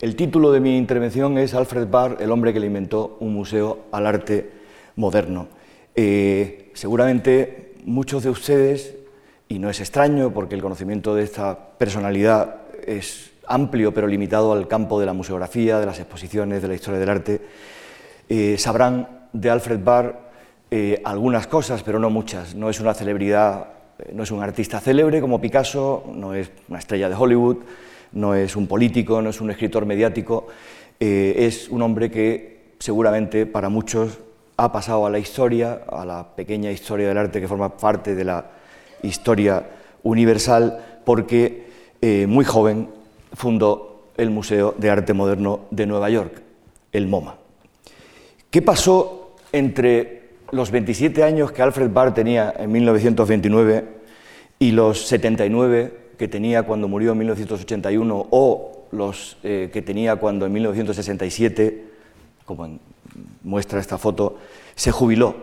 el título de mi intervención es Alfred Barr, el hombre que le inventó un museo al arte moderno. Eh, seguramente muchos de ustedes, y no es extraño porque el conocimiento de esta personalidad es amplio pero limitado al campo de la museografía, de las exposiciones, de la historia del arte, eh, sabrán de Alfred Barr eh, algunas cosas, pero no muchas. No es una celebridad, no es un artista célebre como Picasso, no es una estrella de Hollywood, no es un político, no es un escritor mediático, eh, es un hombre que seguramente para muchos ha pasado a la historia, a la pequeña historia del arte que forma parte de la historia universal, porque eh, muy joven fundó el Museo de Arte Moderno de Nueva York, el MoMA. ¿Qué pasó entre los 27 años que Alfred Barr tenía en 1929 y los 79 que tenía cuando murió en 1981 o los eh, que tenía cuando en 1967, como muestra esta foto, se jubiló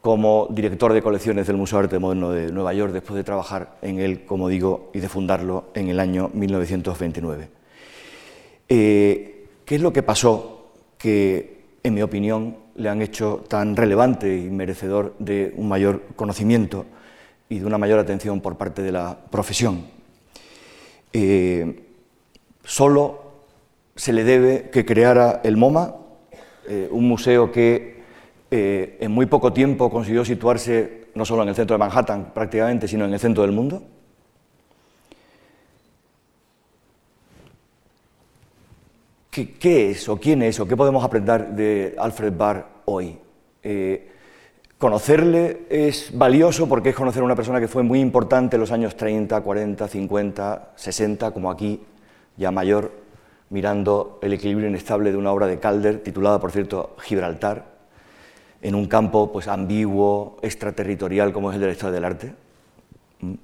como director de colecciones del Museo de Arte Moderno de Nueva York después de trabajar en él, como digo, y de fundarlo en el año 1929. Eh, ¿Qué es lo que pasó que, en mi opinión, le han hecho tan relevante y merecedor de un mayor conocimiento y de una mayor atención por parte de la profesión? Eh, solo se le debe que creara el MoMA, eh, un museo que eh, en muy poco tiempo consiguió situarse no solo en el centro de Manhattan prácticamente, sino en el centro del mundo. ¿Qué, es o quién es o qué podemos aprender de Alfred Barr hoy? Conocerle es valioso porque es conocer a una persona que fue muy importante en los años 30, 40, 50, 60, como aquí, ya mayor, mirando el equilibrio inestable de una obra de Calder, titulada, por cierto, Gibraltar, en un campo pues, ambiguo, extraterritorial, como es el de la historia del arte. ¿Mm?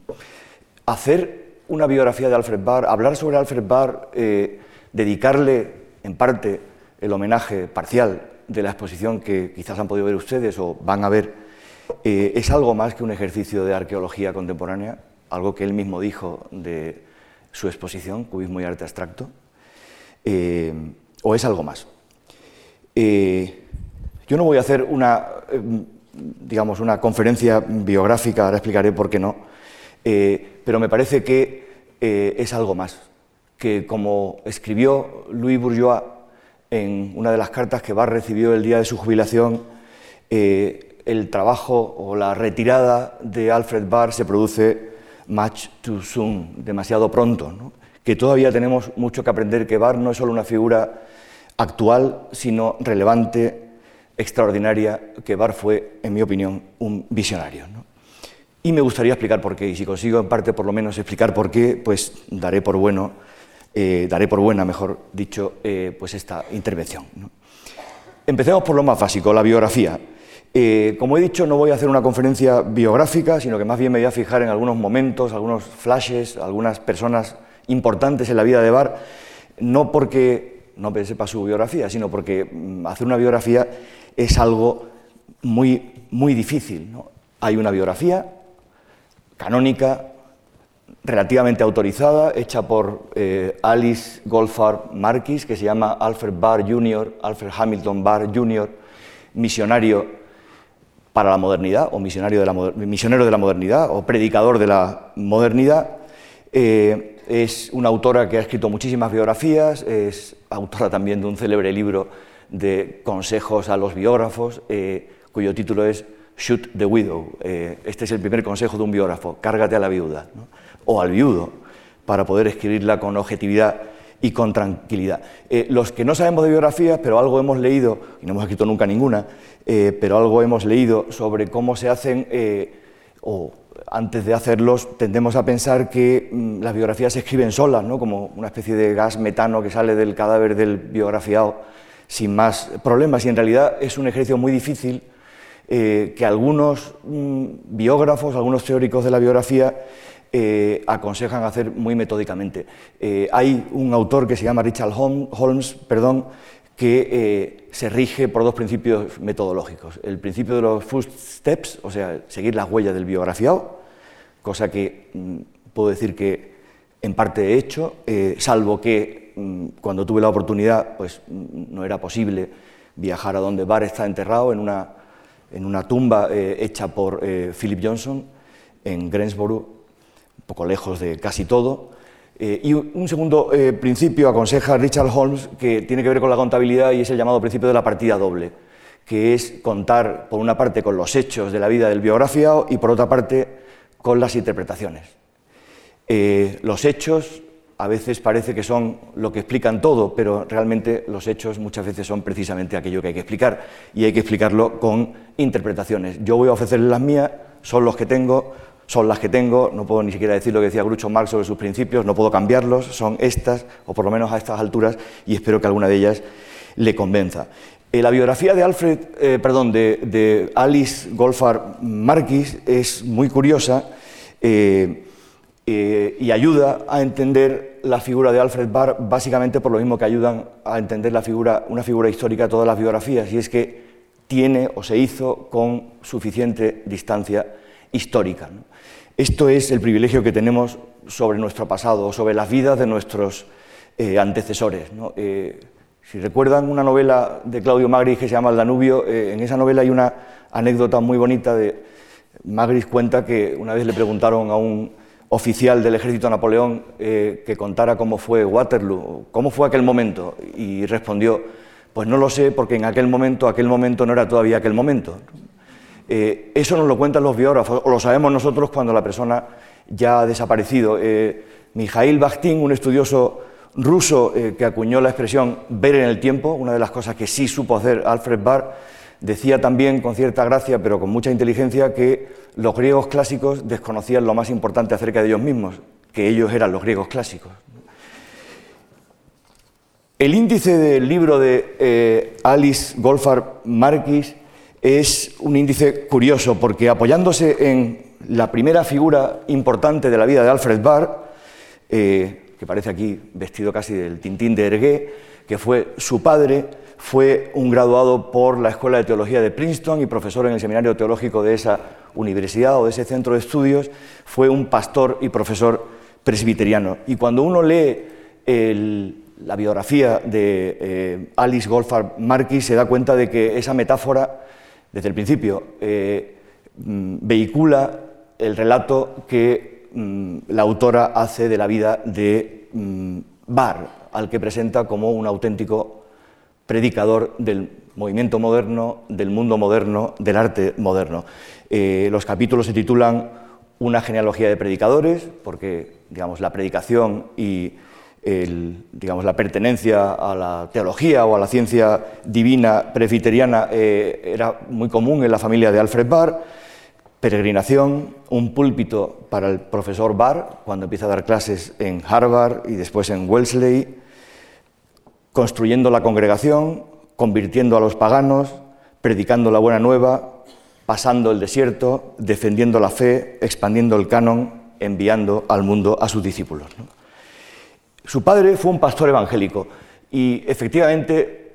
Hacer una biografía de Alfred Barr, hablar sobre Alfred Barr, eh, dedicarle en parte el homenaje parcial de la exposición que quizás han podido ver ustedes o van a ver, eh, es algo más que un ejercicio de arqueología contemporánea, algo que él mismo dijo de su exposición, Cubismo y Arte Abstracto, eh, o es algo más. Eh, yo no voy a hacer una, digamos, una conferencia biográfica, ahora explicaré por qué no, pero me parece que es algo más, que como escribió Louis Bourgeois en una de las cartas que Barr recibió el día de su jubilación, eh, el trabajo o la retirada de Alfred Barr se produce much too soon, demasiado pronto, que todavía tenemos mucho que aprender, que Barr no es solo una figura actual, sino relevante, extraordinaria, que Barr fue, en mi opinión, un visionario. Y me gustaría explicar por qué, y si consigo en parte por lo menos explicar por qué, pues daré por bueno eh, daré por buena, mejor dicho, eh, pues esta intervención. Empecemos por lo más básico, la biografía. Eh, como he dicho, no voy a hacer una conferencia biográfica, sino que más bien me voy a fijar en algunos momentos, algunos flashes, algunas personas importantes en la vida de Bar, no porque no sepa su biografía, sino porque mm, hacer una biografía es algo muy, muy difícil. Hay una biografía canónica, relativamente autorizada, hecha por eh, Alice Goldfarb Marquis, que se llama Alfred Barr Jr., Alfred Hamilton Barr Jr., misionario para la modernidad, o de la, misionero de la modernidad, o predicador de la modernidad. Eh, es una autora que ha escrito muchísimas biografías, es autora también de un célebre libro de consejos a los biógrafos, eh, cuyo título es Shoot the Widow. este es el primer consejo de un biógrafo, cárgate a la viuda o al viudo para poder escribirla con objetividad y con tranquilidad. Eh, los que no sabemos de biografías, pero algo hemos leído, y no hemos escrito nunca ninguna, eh, pero algo hemos leído sobre cómo se hacen, eh, o antes de hacerlos, tendemos a pensar que mm, las biografías se escriben solas, ¿no? como una especie de gas metano que sale del cadáver del biografiado sin más problemas, y en realidad es un ejercicio muy difícil que algunos mm, biógrafos, algunos teóricos de la biografía, eh, aconsejan hacer muy metódicamente. Eh, hay un autor que se llama Richard Holmes, perdón, que eh, se rige por dos principios metodológicos. El principio de los first steps, o sea, seguir las huellas del biografiado, cosa que mm, puedo decir que en parte he hecho, salvo que mm, cuando tuve la oportunidad, pues mm, no era posible viajar a donde Barr está enterrado, en una, en una tumba eh, hecha por eh, Philip Johnson en Greensboro, poco lejos de casi todo. Eh, y un segundo principio aconseja Richard Holmes que tiene que ver con la contabilidad y es el llamado principio de la partida doble, que es contar por una parte con los hechos de la vida del biografiado y por otra parte con las interpretaciones. los hechos a veces parece que son lo que explican todo, pero realmente los hechos muchas veces son precisamente aquello que hay que explicar y hay que explicarlo con interpretaciones. Yo voy a ofrecerles las mías, son los que tengo, son las que tengo, no puedo ni siquiera decir lo que decía Groucho Marx sobre sus principios, no puedo cambiarlos, son estas, o por lo menos a estas alturas, y espero que alguna de ellas le convenza. Eh, la biografía de Alfred, eh, perdón, de, Alice Golfar Marquis es muy curiosa. Eh, y ayuda a entender la figura de Alfred Barr básicamente por lo mismo que ayudan a entender la figura, una figura histórica todas las biografías, y es que tiene o se hizo con suficiente distancia histórica. Esto es el privilegio que tenemos sobre nuestro pasado, sobre las vidas de nuestros eh, antecesores. Eh, si recuerdan una novela de Claudio Magris que se llama El Danubio, en esa novela hay una anécdota muy bonita de Magris cuenta que una vez le preguntaron a un oficial del ejército Napoleón eh, que contara cómo fue Waterloo, cómo fue aquel momento, y respondió, pues no lo sé porque en aquel momento, aquel momento no era todavía aquel momento. Eh, eso nos lo cuentan los biógrafos, o lo sabemos nosotros cuando la persona ya ha desaparecido. Eh, Mijail Bakhtin, un estudioso ruso que acuñó la expresión ver en el tiempo, una de las cosas que sí supo hacer Alfred Barr, decía también con cierta gracia, pero con mucha inteligencia, que los griegos clásicos desconocían lo más importante acerca de ellos mismos, que ellos eran los griegos clásicos. El índice del libro de eh, Alice Golfar Marquis es un índice curioso porque apoyándose en la primera figura importante de la vida de Alfred Barr, eh, que parece aquí vestido casi del tintín de Ergué, que fue su padre, fue un graduado por la Escuela de Teología de Princeton y profesor en el Seminario Teológico de esa universidad o de ese centro de estudios, fue un pastor y profesor presbiteriano. Y cuando uno lee la biografía de eh, Alice Goldfarb Marquis, se da cuenta de que esa metáfora, desde el principio, eh, mm, vehicula el relato que mm, la autora hace de la vida de mm, Barr, al que presenta como un auténtico predicador del movimiento moderno, del mundo moderno, del arte moderno. Eh, los capítulos se titulan Una genealogía de predicadores, porque digamos, la predicación y la pertenencia a la teología o a la ciencia divina presbiteriana eh, era muy común en la familia de Alfred Barr. Peregrinación, un púlpito para el profesor Barr cuando empieza a dar clases en Harvard y después en Wellesley construyendo la congregación, convirtiendo a los paganos, predicando la buena nueva, pasando el desierto, defendiendo la fe, expandiendo el canon, enviando al mundo a sus discípulos. Su padre fue un pastor evangélico y efectivamente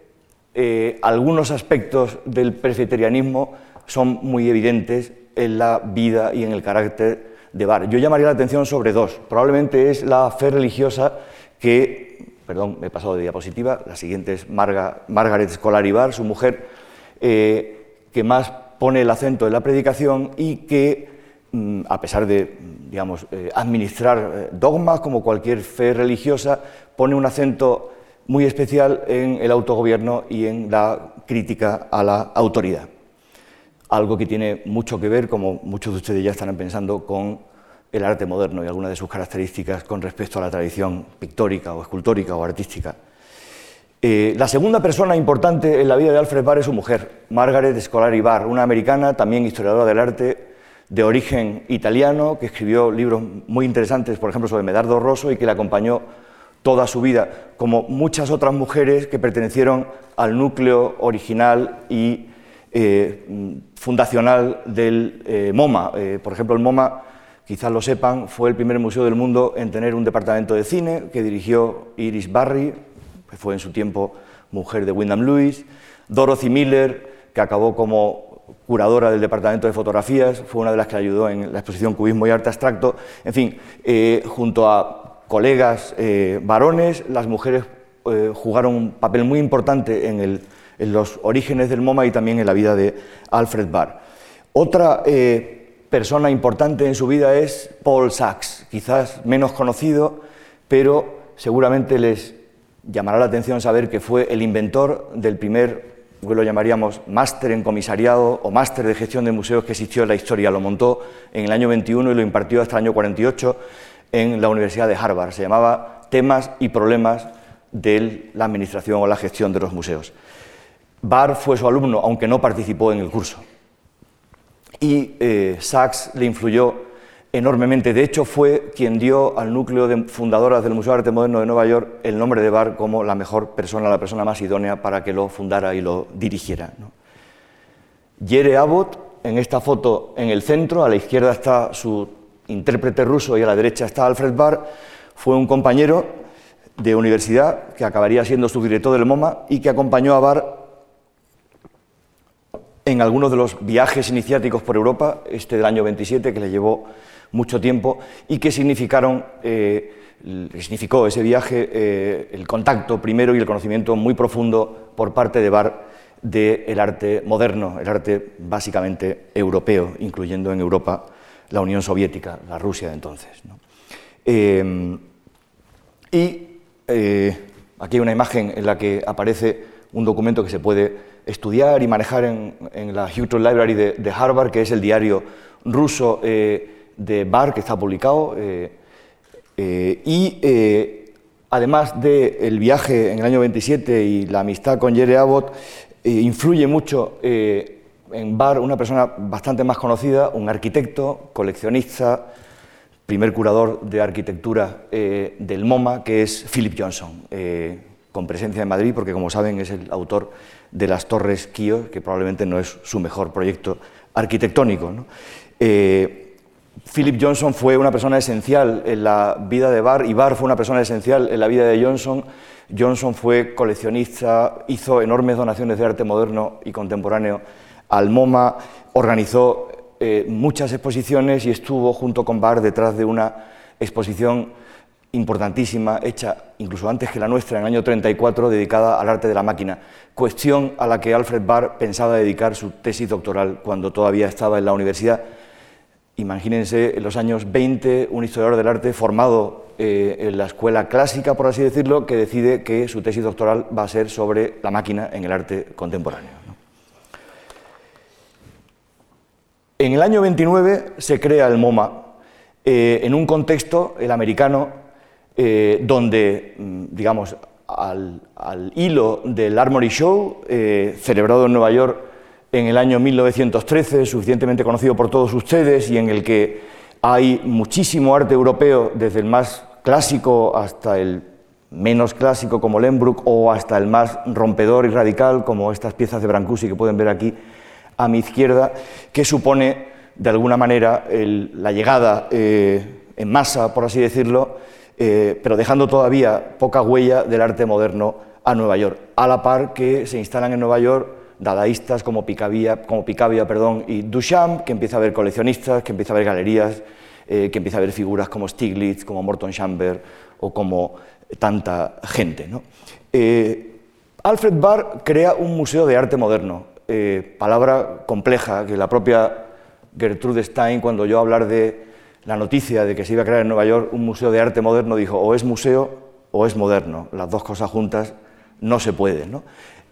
eh, algunos aspectos del presbiterianismo son muy evidentes en la vida y en el carácter de Bar. Yo llamaría la atención sobre dos. Probablemente es la fe religiosa que perdón, me he pasado de diapositiva, la siguiente es Margaret Scolari Barr, su mujer, eh, que más pone el acento en la predicación y que, mm, a pesar de digamos, eh, administrar eh, dogmas como cualquier fe religiosa, pone un acento muy especial en el autogobierno y en la crítica a la autoridad. Algo que tiene mucho que ver, como muchos de ustedes ya estarán pensando, con el arte moderno y algunas de sus características con respecto a la tradición pictórica o escultórica o artística. Eh, la segunda persona importante en la vida de Alfred Barr es su mujer, Margaret Scolari Barr, una americana, también historiadora del arte de origen italiano, que escribió libros muy interesantes, por ejemplo, sobre Medardo Rosso y que le acompañó toda su vida, como muchas otras mujeres que pertenecieron al núcleo original y eh, fundacional del eh, MoMA. por ejemplo, el MoMA quizás lo sepan, fue el primer museo del mundo en tener un departamento de cine que dirigió Iris Barry, que fue en su tiempo mujer de Wyndham Lewis, Dorothy Miller, que acabó como curadora del departamento de fotografías, fue una de las que ayudó en la exposición Cubismo y Arte Abstracto, en fin, eh, junto a colegas eh, varones, las mujeres eh, jugaron un papel muy importante en, los orígenes del MoMA y también en la vida de Alfred Barr. Otra persona importante en su vida es Paul Sachs, quizás menos conocido, pero seguramente les llamará la atención saber que fue el inventor del primer lo llamaríamos máster en comisariado o máster de gestión de museos que existió en la historia. Lo montó en el año 21 y lo impartió hasta el año 48 en la Universidad de Harvard. Se llamaba Temas y Problemas de la Administración o la Gestión de los Museos. Barr fue su alumno, aunque no participó en el curso. Y eh, Sachs le influyó enormemente. De hecho, fue quien dio al núcleo de fundadoras del Museo de Arte Moderno de Nueva York el nombre de Barr como la mejor persona, la persona más idónea para que lo fundara y lo dirigiera. ¿no? Jere Abbott, en esta foto en el centro, a la izquierda está su intérprete ruso y a la derecha está Alfred Barr, fue un compañero de universidad que acabaría siendo subdirector del MoMA y que acompañó a Barr en algunos de los viajes iniciáticos por Europa, este del año 27, que le llevó mucho tiempo y que significaron, eh, significó ese viaje eh, el contacto primero y el conocimiento muy profundo por parte de Barr del arte moderno, el arte básicamente europeo, incluyendo en Europa la Unión Soviética, la Rusia de entonces. Eh, y aquí hay una imagen en la que aparece un documento que se puede estudiar y manejar en, la Houghton Library de, Harvard, que es el diario ruso de Bar, que está publicado, eh, eh, y eh, además del viaje en el año 27 y la amistad con Jerry Abbott, influye mucho en Bar una persona bastante más conocida, un arquitecto, coleccionista, primer curador de arquitectura del MoMA, que es Philip Johnson, con presencia en Madrid, porque como saben es el autor de las Torres Kio, que probablemente no es su mejor proyecto arquitectónico. Philip Johnson fue una persona esencial en la vida de Barr y Barr fue una persona esencial en la vida de Johnson. Johnson fue coleccionista, hizo enormes donaciones de arte moderno y contemporáneo al MoMA, organizó eh, muchas exposiciones y estuvo junto con Barr detrás de una exposición importantísima, hecha incluso antes que la nuestra, en el año 34, dedicada al arte de la máquina, cuestión a la que Alfred Barr pensaba dedicar su tesis doctoral cuando todavía estaba en la universidad Imagínense en los años 20 un historiador del arte formado eh, en la escuela clásica, por así decirlo, que decide que su tesis doctoral va a ser sobre la máquina en el arte contemporáneo. En el año 29 se crea el MoMA eh, en un contexto, el americano, eh, donde, mm, digamos, al, al, hilo del Armory Show, celebrado en Nueva York en el año 1913, suficientemente conocido por todos ustedes y en el que hay muchísimo arte europeo, desde el más clásico hasta el menos clásico como Lembruck o hasta el más rompedor y radical como estas piezas de Brancusi que pueden ver aquí a mi izquierda, que supone de alguna manera la llegada eh, en masa, por así decirlo, eh, pero dejando todavía poca huella del arte moderno a Nueva York, a la par que se instalan en Nueva York dadaístas como Picabia, como Picabia perdón, y Duchamp, que empieza a ver coleccionistas, que empieza a ver galerías, eh, que empieza a ver figuras como Stiglitz, como Morton Chamber o como tanta gente. Eh, Alfred Barr crea un museo de arte moderno, eh, palabra compleja que la propia Gertrude Stein, cuando yo hablar de la noticia de que se iba a crear en Nueva York un museo de arte moderno, dijo o es museo o es moderno, las dos cosas juntas no se pueden.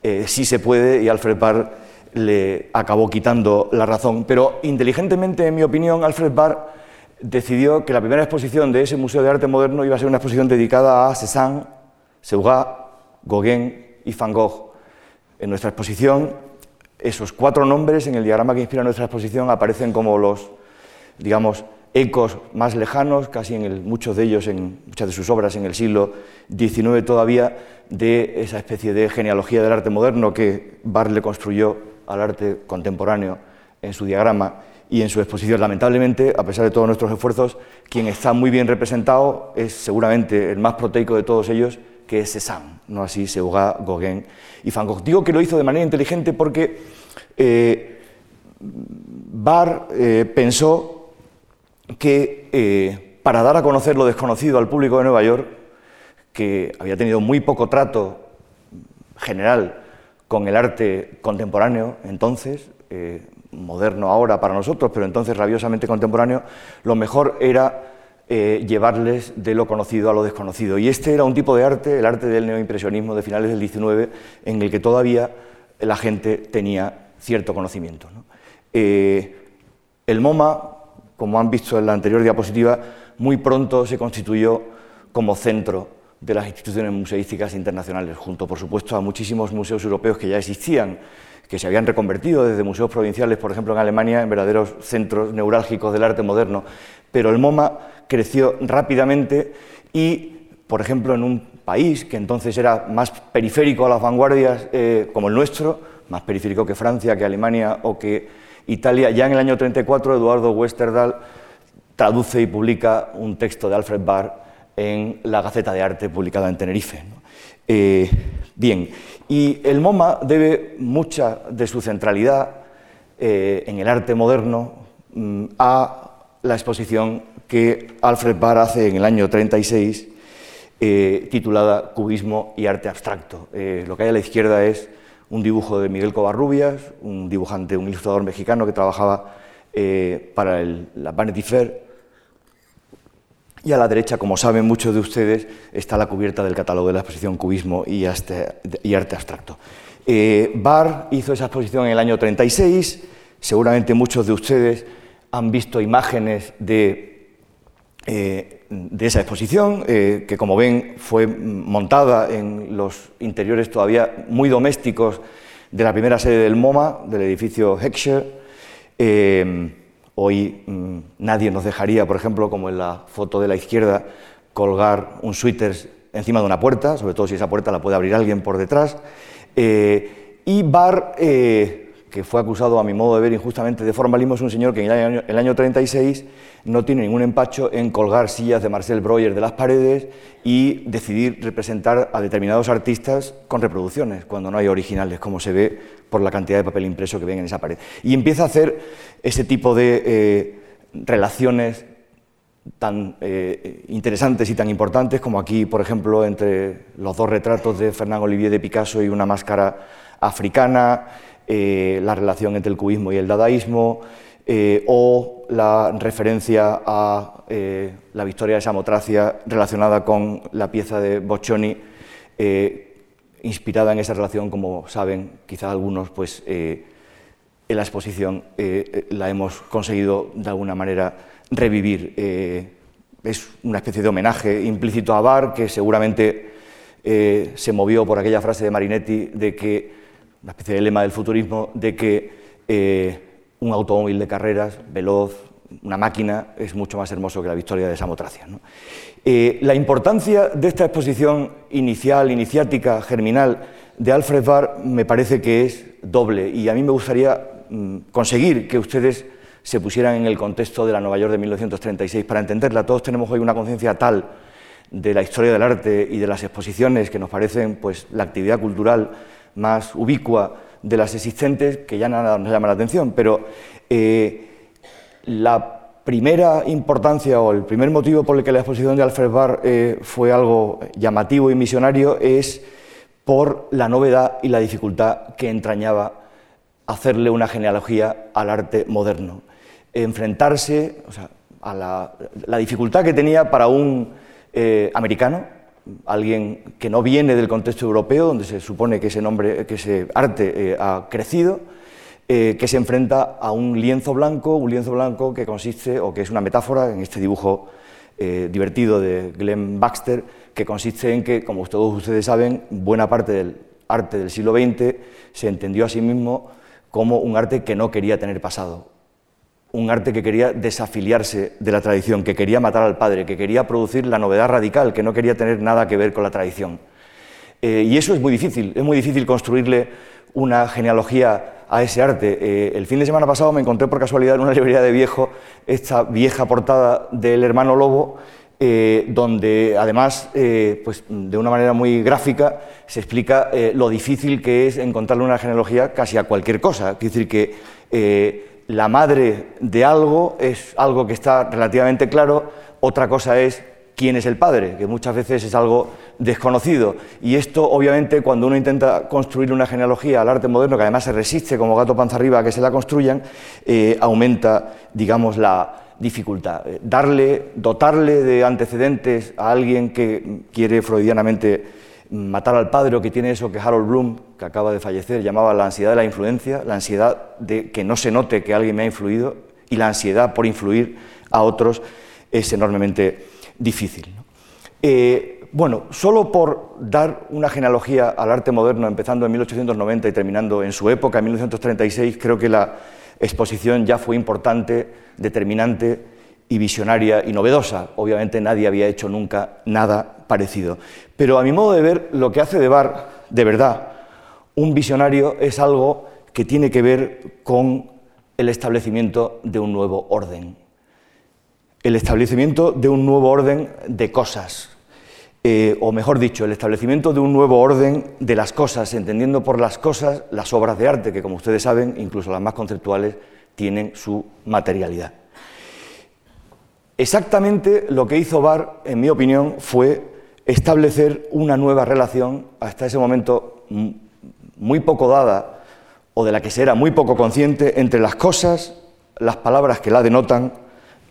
Eh, sí se puede y Alfred Barr le acabó quitando la razón. Pero inteligentemente, en mi opinión, Alfred Barr decidió que la primera exposición de ese Museo de Arte Moderno iba a ser una exposición dedicada a Cézanne, Seurat, Gauguin y Van Gogh. En nuestra exposición, esos cuatro nombres en el diagrama que inspira nuestra exposición aparecen como los, digamos, ecos más lejanos, casi en muchos de ellos, en muchas de sus obras en el siglo XIX todavía, de esa especie de genealogía del arte moderno que Barr le construyó al arte contemporáneo en su diagrama y en su exposición. Lamentablemente, a pesar de todos nuestros esfuerzos, quien está muy bien representado es seguramente el más proteico de todos ellos, que es Cézanne, no así Seurat, Gauguin y Van Gogh. Digo que lo hizo de manera inteligente porque eh, Barr eh, pensó que eh, para dar a conocer lo desconocido al público de Nueva York, que había tenido muy poco trato general con el arte contemporáneo entonces, eh, moderno ahora para nosotros, pero entonces rabiosamente contemporáneo, lo mejor era eh, llevarles de lo conocido a lo desconocido. Y este era un tipo de arte, el arte del neoimpresionismo de finales del XIX, en el que todavía la gente tenía cierto conocimiento. El MoMA, como han visto en la anterior diapositiva, muy pronto se constituyó como centro de las instituciones museísticas internacionales, junto, por supuesto, a muchísimos museos europeos que ya existían, que se habían reconvertido desde museos provinciales, por ejemplo, en Alemania, en verdaderos centros neurálgicos del arte moderno. Pero el MoMA creció rápidamente y, por ejemplo, en un país que entonces era más periférico a las vanguardias, eh, como el nuestro, más periférico que Francia, que Alemania o que Italia, ya en el año 34 Eduardo Westerdahl traduce y publica un texto de Alfred Barr en la Gaceta de Arte publicada en Tenerife. Eh, bien, y el MoMA debe mucha de su centralidad eh, en el arte moderno mm, a la exposición que Alfred Barr hace en el año 36, eh, titulada Cubismo y Arte Abstracto. lo que hay a la izquierda es un dibujo de Miguel Covarrubias, un dibujante, un ilustrador mexicano que trabajaba para la Vanity Fair y a la derecha, como saben muchos de ustedes, está la cubierta del catálogo de la exposición Cubismo y, Arte, Abstracto. Eh, Barr hizo esa exposición en el año 36, seguramente muchos de ustedes han visto imágenes de, eh, de esa exposición, eh, que como ven fue montada en los interiores todavía muy domésticos de la primera sede del MoMA, del edificio Heckscher. Hoy mm, nadie nos dejaría, por ejemplo, como en la foto de la izquierda, colgar un suéter encima de una puerta, sobre todo si esa puerta la puede abrir alguien por detrás. Eh, y Barr, eh, que fue acusado a mi modo de ver injustamente de formalismo, es un señor que en el año, el año 36 no tiene ningún empacho en colgar sillas de Marcel Breuer de las paredes y decidir representar a determinados artistas con reproducciones, cuando no hay originales, como se ve por la cantidad de papel impreso que ven en esa pared. Y empieza a hacer ese tipo de eh, relaciones tan eh, interesantes y tan importantes como aquí, por ejemplo, entre los dos retratos de Fernand Olivier de Picasso y una máscara africana, eh, la relación entre el cubismo y el dadaísmo, o la referencia a la victoria de Samotracia relacionada con la pieza de Boccioni inspirada en esa relación, como saben, quizá algunos, pues eh, en la exposición eh, la hemos conseguido de alguna manera revivir. Eh, es una especie de homenaje implícito a Bar, que seguramente se movió por aquella frase de Marinetti de que, una especie de lema del futurismo, de que un automóvil de carreras veloz, una máquina, es mucho más hermoso que la victoria de Samotracia. Eh, la importancia de esta exposición inicial, iniciática, germinal de Alfred Barr me parece que es doble y a mí me gustaría mm, conseguir que ustedes se pusieran en el contexto de la Nueva York de 1936 para entenderla. Todos tenemos hoy una conciencia tal de la historia del arte y de las exposiciones que nos parecen pues, la actividad cultural más ubicua de las existentes que ya nada nos llama la atención, pero eh, la primera importancia o el primer motivo por el que la exposición de Alfred Barr eh, fue algo llamativo y misionario es por la novedad y la dificultad que entrañaba hacerle una genealogía al arte moderno. Enfrentarse a la, dificultad que tenía para un eh, americano, alguien que no viene del contexto europeo, donde se supone que ese, nombre, que ese arte eh, ha crecido, eh, que se enfrenta a un lienzo blanco, un lienzo blanco que consiste, o que es una metáfora en este dibujo eh, divertido de Glenn Baxter, que consiste en que, como todos ustedes saben, buena parte del arte del siglo XX se entendió a sí mismo como un arte que no quería tener pasado, un arte que quería desafiliarse de la tradición, que quería matar al padre, que quería producir la novedad radical, que no quería tener nada que ver con la tradición. Eh, y eso es muy difícil, es muy difícil construirle una genealogía a ese arte. Eh, el fin de semana pasado me encontré por casualidad en una librería de viejo esta vieja portada del hermano Lobo, eh, donde además, pues, de una manera muy gráfica, se explica lo difícil que es encontrarle una genealogía casi a cualquier cosa. Es decir, que la madre de algo es algo que está relativamente claro, otra cosa es quién es el padre, que muchas veces es algo desconocido. Y esto, obviamente, cuando uno intenta construir una genealogía al arte moderno, que además se resiste como gato panza arriba a que se la construyan, eh, aumenta, digamos, la dificultad. Eh, darle, dotarle de antecedentes a alguien que quiere freudianamente matar al padre o que tiene eso que Harold Bloom, que acaba de fallecer, llamaba la ansiedad de la influencia, la ansiedad de que no se note que alguien me ha influido y la ansiedad por influir a otros es enormemente difícil. Eh, bueno, solo por dar una genealogía al arte moderno, empezando en 1890 y terminando en su época, en 1936, creo que la exposición ya fue importante, determinante y visionaria y novedosa. Obviamente nadie había hecho nunca nada parecido. Pero a mi modo de ver, lo que hace de Bar, de verdad, un visionario es algo que tiene que ver con el establecimiento de un nuevo orden el establecimiento de un nuevo orden de cosas, eh, o mejor dicho, el establecimiento de un nuevo orden de las cosas, entendiendo por las cosas las obras de arte, que como ustedes saben, incluso las más conceptuales, tienen su materialidad. Exactamente lo que hizo Barr, en mi opinión, fue establecer una nueva relación, hasta ese momento muy poco dada, o de la que se era muy poco consciente, entre las cosas, las palabras que la denotan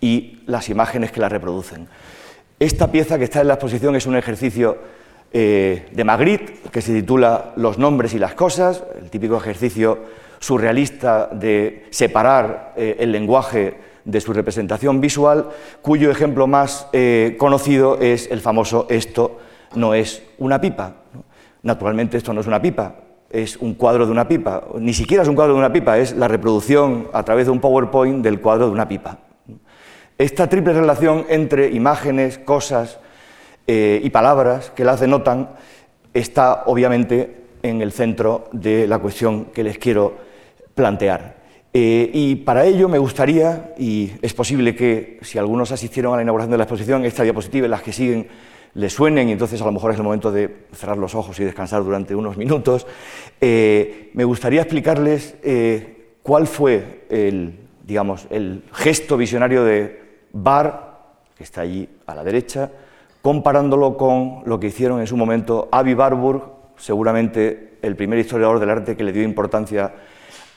y las imágenes que la reproducen. Esta pieza que está en la exposición es un ejercicio eh, de Magritte que se titula Los nombres y las cosas, el típico ejercicio surrealista de separar eh, el lenguaje de su representación visual, cuyo ejemplo más eh, conocido es el famoso Esto no es una pipa. Naturalmente esto no es una pipa, es un cuadro de una pipa, ni siquiera es un cuadro de una pipa, es la reproducción a través de un PowerPoint del cuadro de una pipa. Esta triple relación entre imágenes, cosas eh, y palabras que las denotan está obviamente en el centro de la cuestión que les quiero plantear. Eh, y para ello me gustaría, y es posible que si algunos asistieron a la inauguración de la exposición, esta diapositiva y las que siguen les suenen, y entonces a lo mejor es el momento de cerrar los ojos y descansar durante unos minutos, eh, me gustaría explicarles cuál fue el, digamos, el gesto visionario de Bar, que está allí a la derecha, comparándolo con lo que hicieron en su momento Avi Barburg, seguramente el primer historiador del arte que le dio importancia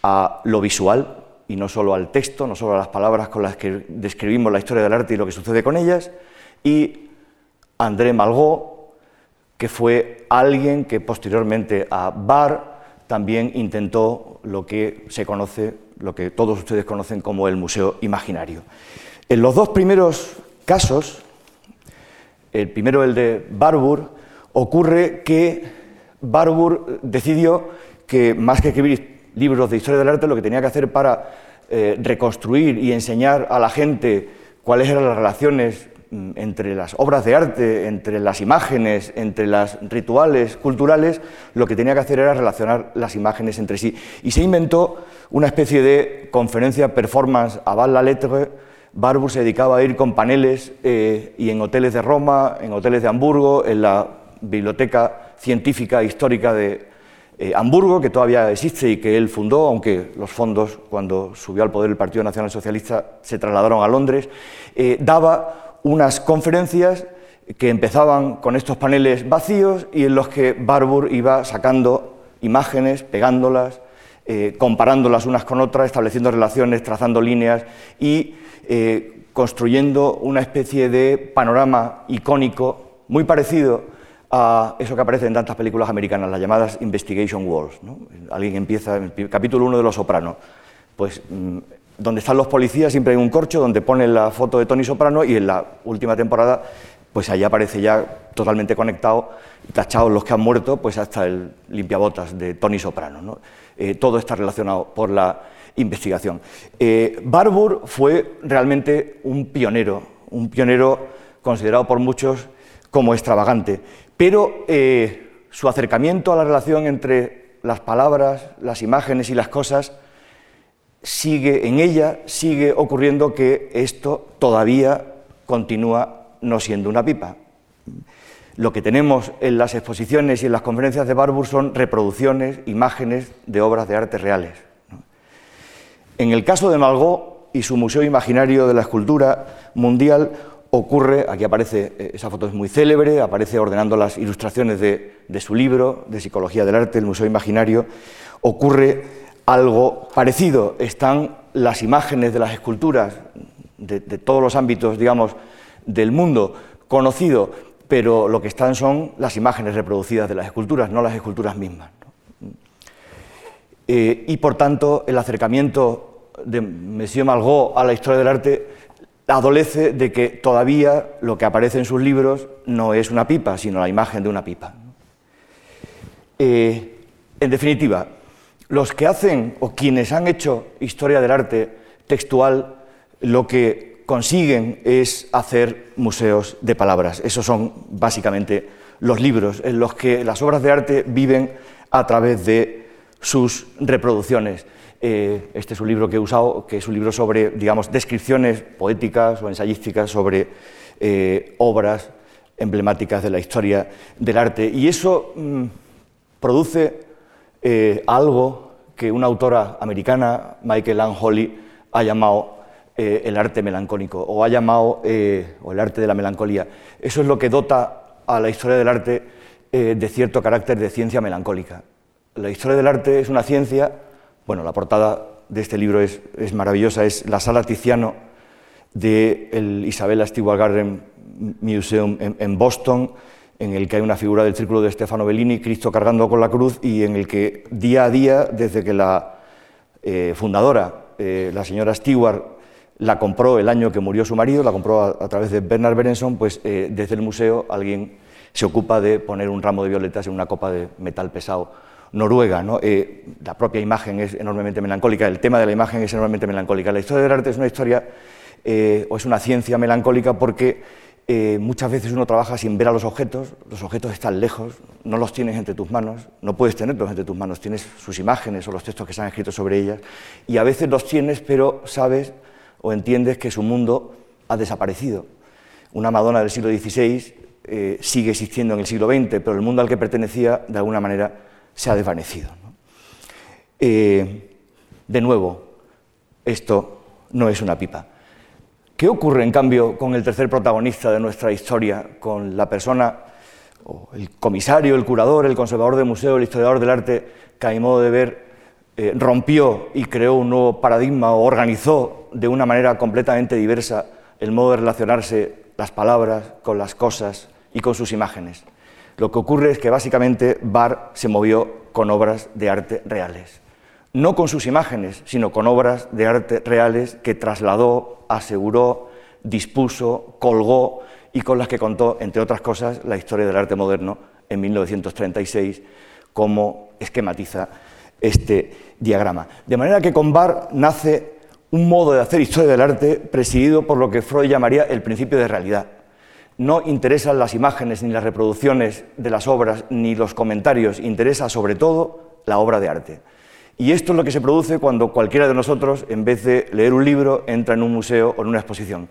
a lo visual y no solo al texto, no solo a las palabras con las que describimos la historia del arte y lo que sucede con ellas, y André Malraux, que fue alguien que posteriormente a Bar también intentó lo que se conoce, lo que todos ustedes conocen como el Museo Imaginario. En los dos primeros casos, el primero el de Barbour, ocurre que Barbour decidió que más que escribir libros de historia del arte, lo que tenía que hacer para eh, reconstruir y enseñar a la gente cuáles eran las relaciones entre las obras de arte, entre las imágenes, entre los rituales culturales, lo que tenía que hacer era relacionar las imágenes entre sí. Y se inventó una especie de conferencia performance a la lettre Barbour se dedicaba a ir con paneles eh, y en hoteles de Roma, en hoteles de Hamburgo, en la Biblioteca Científica Histórica de eh, Hamburgo, que todavía existe y que él fundó, aunque los fondos, cuando subió al poder el Partido Nacional Socialista, se trasladaron a Londres, eh, daba unas conferencias que empezaban con estos paneles vacíos y en los que Barbour iba sacando imágenes, pegándolas, comparándolas unas con otras, estableciendo relaciones, trazando líneas y eh, construyendo una especie de panorama icónico muy parecido a eso que aparece en tantas películas americanas, las llamadas Investigation Walls. Alguien empieza en el capítulo 1 de Los Sopranos, pues mm, donde están los policías siempre hay un corcho donde pone la foto de Tony Soprano y en la última temporada pues allá aparece ya totalmente conectado y tachado los que han muerto, pues hasta el limpiabotas de Tony Soprano. Eh, todo está relacionado por la investigación. Eh, Barbour fue realmente un pionero, un pionero considerado por muchos como extravagante, pero eh, su acercamiento a la relación entre las palabras, las imágenes y las cosas sigue en ella, sigue ocurriendo que esto todavía continúa no siendo una pipa. Lo que tenemos en las exposiciones y en las conferencias de Barbour son reproducciones, imágenes de obras de arte reales. En el caso de Malgó y su Museo Imaginario de la Escultura Mundial, ocurre, aquí aparece, eh, esa foto es muy célebre, aparece ordenando las ilustraciones de, su libro de Psicología del Arte, el Museo Imaginario, ocurre algo parecido. Están las imágenes de las esculturas de, todos los ámbitos, digamos, del mundo conocido, pero lo que están son las imágenes reproducidas de las esculturas, no las esculturas mismas. Eh, y por tanto, el acercamiento de Monsieur Malgó a la historia del arte adolece de que todavía lo que aparece en sus libros no es una pipa, sino la imagen de una pipa. Eh, en definitiva, los que hacen o quienes han hecho historia del arte textual, lo que consiguen es hacer museos de palabras. Esos son básicamente los libros en los que las obras de arte viven a través de sus reproducciones. Eh, este es un libro que he usado, que es un libro sobre, digamos, descripciones poéticas o ensayísticas sobre eh, obras emblemáticas de la historia del arte. Y eso mm, produce eh, algo que una autora americana, Michael Ann Holly, ha llamado el arte melancólico, o ha llamado o el arte de la melancolía. Eso es lo que dota a la historia del arte de cierto carácter de ciencia melancólica. La historia del arte es una ciencia bueno, la portada de este libro es, maravillosa, es la sala Tiziano del Isabella Stewart Garden Museum en, Boston, en el que hay una figura del círculo de Stefano Bellini, Cristo cargando con la cruz, y en el que día a día, desde que la eh, fundadora, eh, la señora Stewart, la compró el año que murió su marido, la compró a, través de Bernard Berenson, pues eh, desde el museo alguien se ocupa de poner un ramo de violetas en una copa de metal pesado Noruega. ¿no? La propia imagen es enormemente melancólica, el tema de la imagen es enormemente melancólica. La historia del arte es una historia o es una ciencia melancólica porque eh, muchas veces uno trabaja sin ver a los objetos, los objetos están lejos, no los tienes entre tus manos, no puedes tenerlos entre tus manos, tienes sus imágenes o los textos que se han escrito sobre ellas, y a veces los tienes, pero sabes o entiendes que su mundo ha desaparecido. Una Madonna del siglo XVI sigue existiendo en el siglo XX, pero el mundo al que pertenecía, de alguna manera, se ha desvanecido. Eh, de nuevo, esto no es una pipa. ¿Qué ocurre, en cambio, con el tercer protagonista de nuestra historia, con la persona, el comisario, el curador, el conservador de museo, el historiador del arte, que a mi modo de ver eh, rompió y creó un nuevo paradigma o organizó de una manera completamente diversa el modo de relacionarse las palabras con las cosas y con sus imágenes? Lo que ocurre es que básicamente Bar se movió con obras de arte reales. No con sus imágenes, sino con obras de arte reales que trasladó, aseguró, dispuso, colgó y con las que contó, entre otras cosas, la historia del arte moderno en 1936, como esquematiza este diagrama. De manera que con Bar nace un modo de hacer historia del arte presidido por lo que Freud llamaría el principio de realidad no interesan las imágenes ni las reproducciones de las obras ni los comentarios, interesa sobre todo la obra de arte. Y esto es lo que se produce cuando cualquiera de nosotros, en vez de leer un libro, entra en un museo o en una exposición.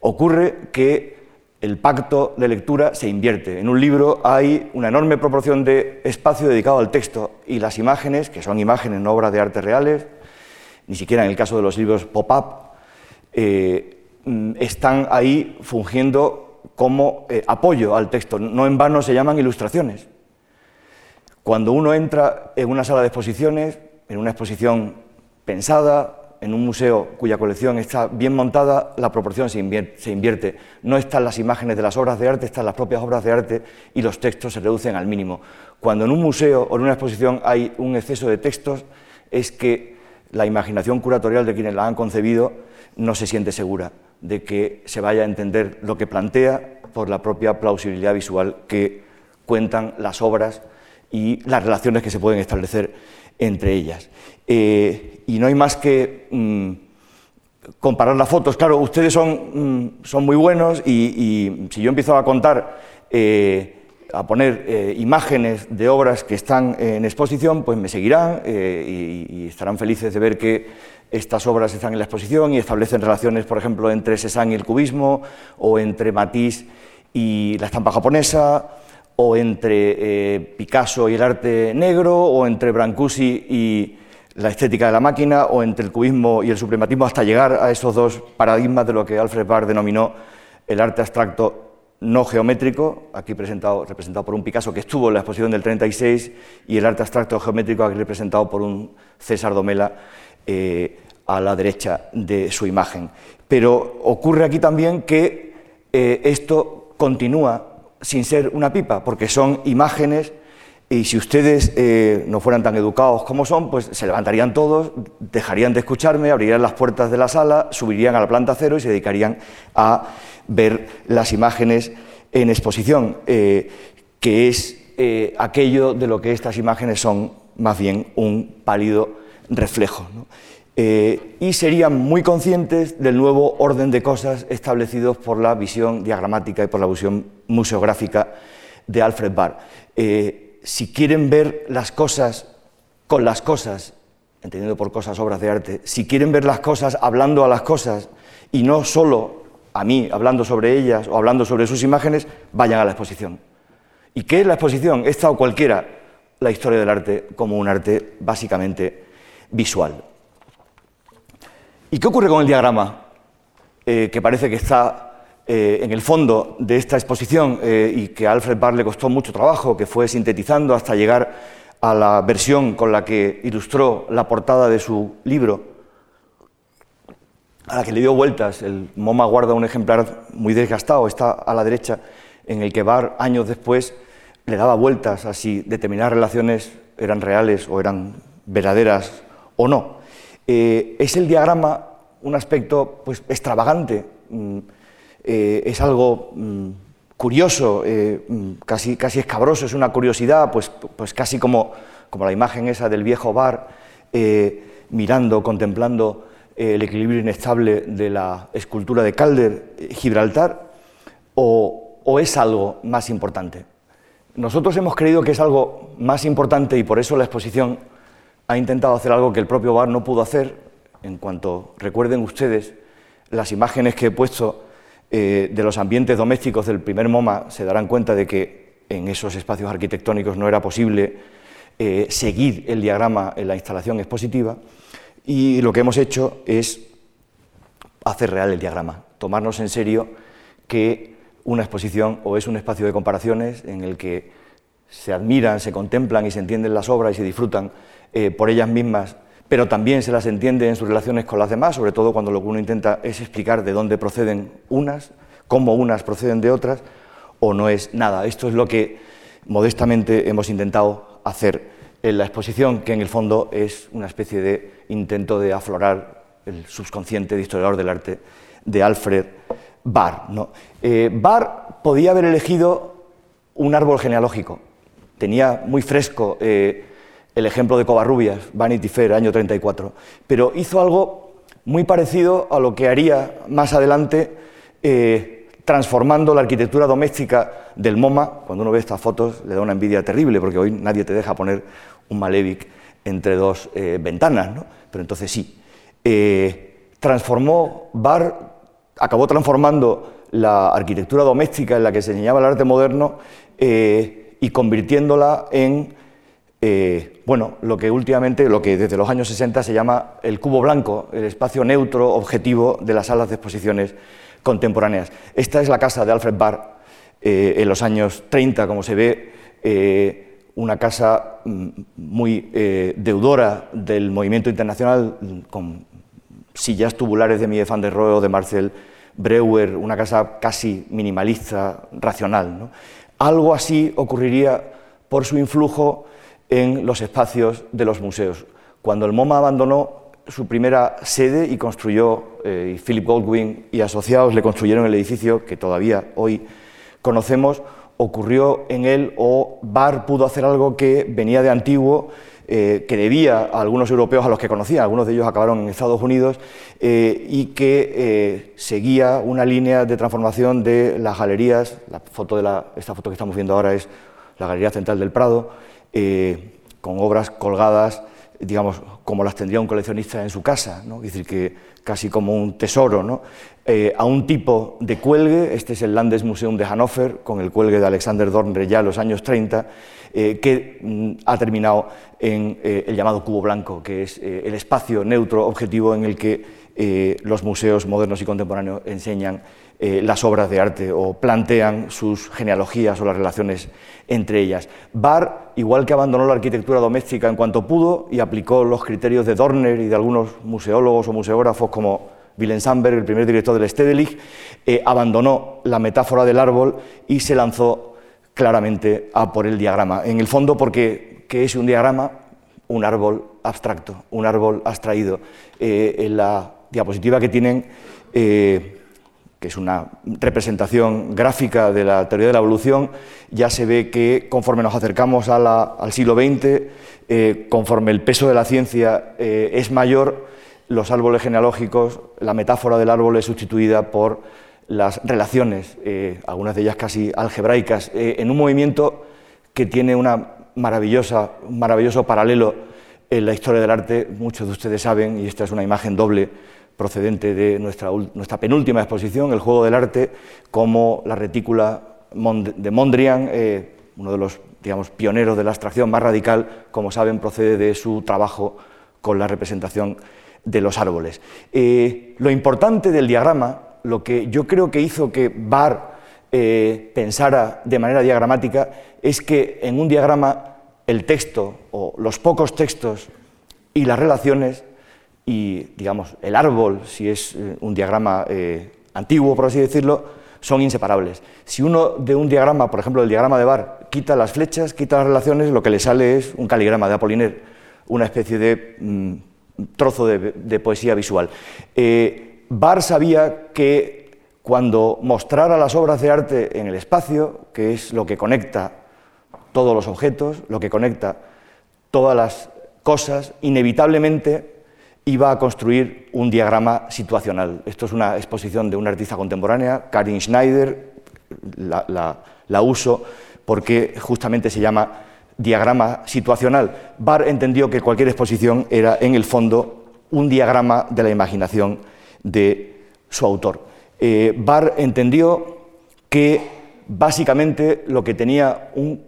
Ocurre que el pacto de lectura se invierte. En un libro hay una enorme proporción de espacio dedicado al texto y las imágenes, que son imágenes, no obras de arte reales, ni siquiera en el caso de los libros pop-up, eh, están ahí fungiendo como eh, apoyo al texto. No en vano se llaman ilustraciones. Cuando uno entra en una sala de exposiciones, en una exposición pensada, en un museo cuya colección está bien montada, la proporción se invierte, No están las imágenes de las obras de arte, están las propias obras de arte y los textos se reducen al mínimo. Cuando en un museo o en una exposición hay un exceso de textos, es que la imaginación curatorial de quienes la han concebido no se siente segura de que se vaya a entender lo que plantea por la propia plausibilidad visual que cuentan las obras y las relaciones que se pueden establecer entre ellas. Eh, y no hay más que mm, comparar las fotos. Claro, ustedes son, mm, son muy buenos y, si yo empiezo a contar, eh, a poner eh, imágenes de obras que están en exposición, pues me seguirán y estarán felices de ver que estas obras están en la exposición y establecen relaciones, por ejemplo, entre Cézanne y el cubismo, o entre Matisse y la estampa japonesa, o entre eh, Picasso y el arte negro, o entre Brancusi y la estética de la máquina o entre el cubismo y el suprematismo hasta llegar a esos dos paradigmas de lo que Alfred Barr denominó el arte abstracto no geométrico, aquí presentado, representado por un Picasso que estuvo en la exposición del 36, y el arte abstracto geométrico aquí representado por un César Domela eh, a la derecha de su imagen. Pero ocurre aquí también que eh, esto continúa sin ser una pipa, porque son imágenes y si ustedes eh, no fueran tan educados como son, pues se levantarían todos, dejarían de escucharme, abrirían las puertas de la sala, subirían a la planta cero y se dedicarían a ver las imágenes en exposición, eh, que es eh, aquello de lo que estas imágenes son más bien un pálido reflejo. Y serían muy conscientes del nuevo orden de cosas establecidos por la visión diagramática y por la visión museográfica de Alfred Barr si quieren ver las cosas con las cosas, entendiendo por cosas obras de arte, si quieren ver las cosas hablando a las cosas y no solo a mí hablando sobre ellas o hablando sobre sus imágenes, vayan a la exposición. ¿Y qué es la exposición? Esta o cualquiera, la historia del arte como un arte básicamente visual. ¿Y qué ocurre con el diagrama? Eh, que parece que está eh, en el fondo de esta exposición eh, y que a Alfred Barr le costó mucho trabajo, que fue sintetizando hasta llegar a la versión con la que ilustró la portada de su libro, a la que le dio vueltas. El MoMA guarda un ejemplar muy desgastado, está a la derecha, en el que Barr, años después, le daba vueltas a si determinadas relaciones eran reales o eran verdaderas o no. Eh, es el diagrama un aspecto pues, extravagante. Mm, eh, es algo mm, curioso, eh, mm, casi, casi escabroso, es una curiosidad, pues, pues casi como, como la imagen esa del viejo bar, mirando, contemplando el equilibrio inestable de la escultura de Calder, Gibraltar, o, o es algo más importante. Nosotros hemos creído que es algo más importante y por eso la exposición ha intentado hacer algo que el propio Bar no pudo hacer. En cuanto recuerden ustedes las imágenes que he puesto eh, de los ambientes domésticos del primer MoMA se darán cuenta de que en esos espacios arquitectónicos no era posible eh, seguir el diagrama en la instalación expositiva y lo que hemos hecho es hacer real el diagrama, tomarnos en serio que una exposición o es un espacio de comparaciones en el que se admiran, se contemplan y se entienden las obras y se disfrutan eh, por ellas mismas pero también se las entiende en sus relaciones con las demás, sobre todo cuando lo que uno intenta es explicar de dónde proceden unas, cómo unas proceden de otras, o no es nada. Esto es lo que modestamente hemos intentado hacer en la exposición, que en el fondo es una especie de intento de aflorar el subconsciente de historiador del arte de Alfred Barr. ¿no? Eh, Barr podía haber elegido un árbol genealógico, tenía muy fresco eh, el ejemplo de Covarrubias, Vanity Fair, año 34, pero hizo algo muy parecido a lo que haría más adelante eh, transformando la arquitectura doméstica del MoMA. Cuando uno ve estas fotos le da una envidia terrible porque hoy nadie te deja poner un Malevich entre dos eh, ventanas, ¿no? pero entonces sí. Eh, transformó, Bar acabó transformando la arquitectura doméstica en la que se enseñaba el arte moderno y convirtiéndola en bueno, lo que últimamente, lo que desde los años 60 se llama el cubo blanco, el espacio neutro objetivo de las salas de exposiciones contemporáneas. Esta es la casa de Alfred Barr eh, en los años 30, como se ve, eh, una casa mm, muy deudora del movimiento internacional, con sillas tubulares de Mies van der Rohe o de Marcel Breuer, una casa casi minimalista, racional. Algo así ocurriría por su influjo en los espacios de los museos. Cuando el MoMA abandonó su primera sede y construyó, eh, Philip Goldwyn y asociados le construyeron el edificio que todavía hoy conocemos, ocurrió en él o Barr pudo hacer algo que venía de antiguo, eh, que debía a algunos europeos a los que conocía, algunos de ellos acabaron en Estados Unidos, eh, y que seguía una línea de transformación de las galerías, la foto de la, esta foto que estamos viendo ahora es la Galería Central del Prado, eh, con obras colgadas, digamos, como las tendría un coleccionista en su casa, es decir, que casi como un tesoro. Eh, a un tipo de cuelgue, este es el Landesmuseum de Hannover, con el cuelgue de Alexander Dornre ya en los años 30, que mm, ha terminado en el llamado cubo blanco, que es el espacio neutro objetivo en el que los museos modernos y contemporáneos enseñan las obras de arte o plantean sus genealogías o las relaciones entre ellas. Barr, igual que abandonó la arquitectura doméstica en cuanto pudo y aplicó los criterios de Dorner y de algunos museólogos o museógrafos como Willem Sandberg, el primer director del Stedelijk, eh, abandonó la metáfora del árbol y se lanzó claramente a por el diagrama. En el fondo, porque ¿qué es un diagrama? Un árbol abstracto, un árbol abstraído. Eh, en la diapositiva que tienen, eh, que es una representación gráfica de la teoría de la evolución, ya se ve que conforme nos acercamos al siglo XX, conforme el peso de la ciencia es mayor, los árboles genealógicos, la metáfora del árbol es sustituida por las relaciones, eh, algunas de ellas casi algebraicas, eh, en un movimiento que tiene una maravillosa, un maravilloso paralelo en la historia del arte, muchos de ustedes saben, y esta es una imagen doble procedente de nuestra, nuestra penúltima exposición, el juego del arte, como la retícula de Mondrian, eh, uno de los digamos, pioneros de la abstracción más radical, como saben, procede de su trabajo con la representación de los árboles. Eh, lo importante del diagrama, lo que yo creo que hizo que Barr eh, pensara de manera diagramática, es que en un diagrama el texto o los pocos textos y las relaciones y, digamos, el árbol, si es eh, un diagrama antiguo, por así decirlo, son inseparables. Si uno de un diagrama, por ejemplo, el diagrama de Barr, quita las flechas, quita las relaciones, lo que le sale es un caligrama de Apollinaire, una especie de mm, trozo de, poesía visual. Eh, Barr sabía que cuando mostrara las obras de arte en el espacio, que es lo que conecta todos los objetos, lo que conecta todas las cosas, inevitablemente iba a construir un diagrama situacional. Esto es una exposición de una artista contemporánea, Karin Schneider, la uso porque justamente se llama diagrama situacional. Barr entendió que cualquier exposición era, en el fondo, un diagrama de la imaginación de su autor. Eh, Barr entendió que básicamente lo que tenía un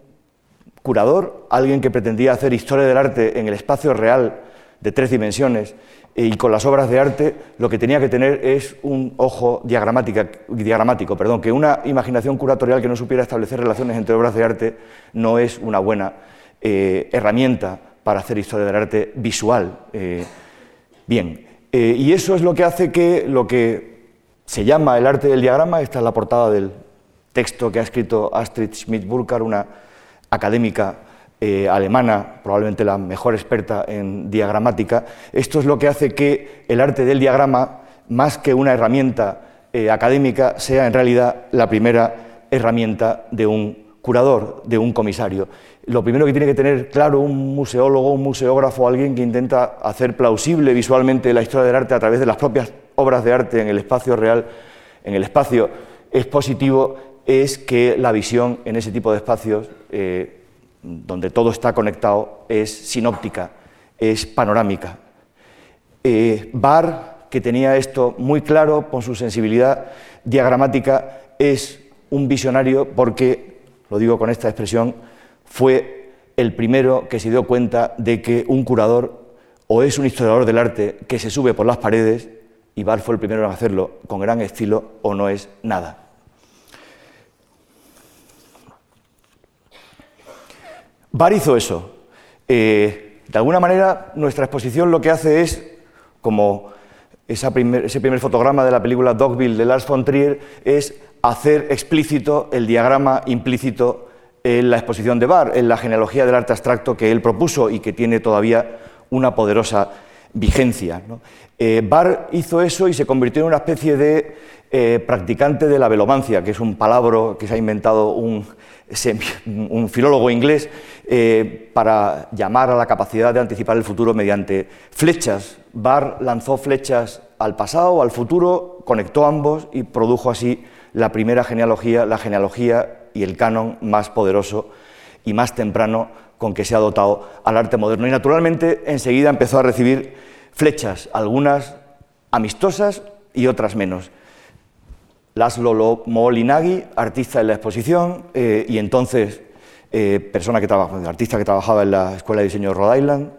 curador, alguien que pretendía hacer historia del arte en el espacio real de tres dimensiones y con las obras de arte, lo que tenía que tener es un ojo diagramático, perdón, que una imaginación curatorial que no supiera establecer relaciones entre obras de arte no es una buena eh, herramienta para hacer historia del arte visual. Eh, bien, eh, y eso es lo que hace que lo que se llama el arte del diagrama, esta es la portada del texto que ha escrito Astrid Schmidt-Burkhardt, una académica eh, alemana, probablemente la mejor experta en diagramática, esto es lo que hace que el arte del diagrama, más que una herramienta eh, académica, sea en realidad la primera herramienta de un curador, de un comisario. Lo primero que tiene que tener claro un museólogo, un museógrafo, alguien que intenta hacer plausible visualmente la historia del arte a través de las propias obras de arte en el espacio real, en el espacio expositivo, es que la visión en ese tipo de espacios eh, donde todo está conectado, es sinóptica, es panorámica. Eh, Barr, que tenía esto muy claro con su sensibilidad diagramática, es un visionario porque, lo digo con esta expresión, fue el primero que se dio cuenta de que un curador o es un historiador del arte que se sube por las paredes, y Barr fue el primero en hacerlo con gran estilo, o no es nada. Bar hizo eso. Eh, de alguna manera, nuestra exposición lo que hace es, como ese primer fotograma de la película Dogville de Lars von Trier, es hacer explícito el diagrama implícito en la exposición de Bar, en la genealogía del arte abstracto que él propuso y que tiene todavía una poderosa vigencia. ¿no? Eh, Barr hizo eso y se convirtió en una especie de eh, practicante de la velomancia, que es un palabra que se ha inventado un, un filólogo inglés eh, para llamar a la capacidad de anticipar el futuro mediante flechas. Barr lanzó flechas al pasado, al futuro, conectó ambos y produjo así la primera genealogía, la genealogía y el canon más poderoso y más temprano con que se ha dotado al arte moderno. Y naturalmente enseguida empezó a recibir flechas, algunas amistosas y otras menos. Laszlo Moholy-Nagy, artista en la exposición, eh, y entonces eh, persona que trabaja, artista que trabajaba en la Escuela de Diseño de Rhode Island,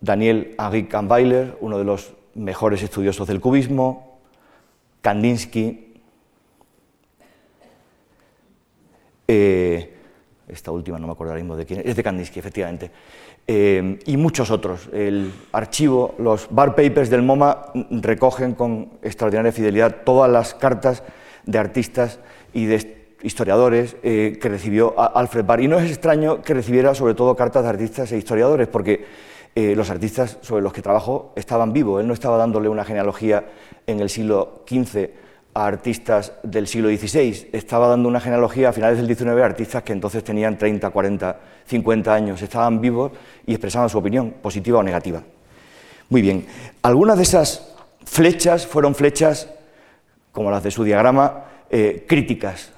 Daniel Henri Kahnweiler, uno de los mejores estudiosos del cubismo, Kandinsky, eh, esta última no me acuerdo ahora mismo de quién, es de Kandinsky, efectivamente, eh, y muchos otros. El archivo, los bar papers del MoMA recogen con extraordinaria fidelidad todas las cartas de artistas y de historiadores eh, que recibió Alfred Barr. Y no es extraño que recibiera sobre todo cartas de artistas e historiadores, porque eh, los artistas sobre los que trabajó estaban vivos. Él no estaba dándole una genealogía en el siglo XV a artistas del siglo XVI, estaba dando una genealogía a finales del XIX a artistas que entonces tenían 30, 40, 50 años, estaban vivos y expresaban su opinión, positiva o negativa. Muy bien, algunas de esas flechas fueron flechas, como las de su diagrama, eh, críticas.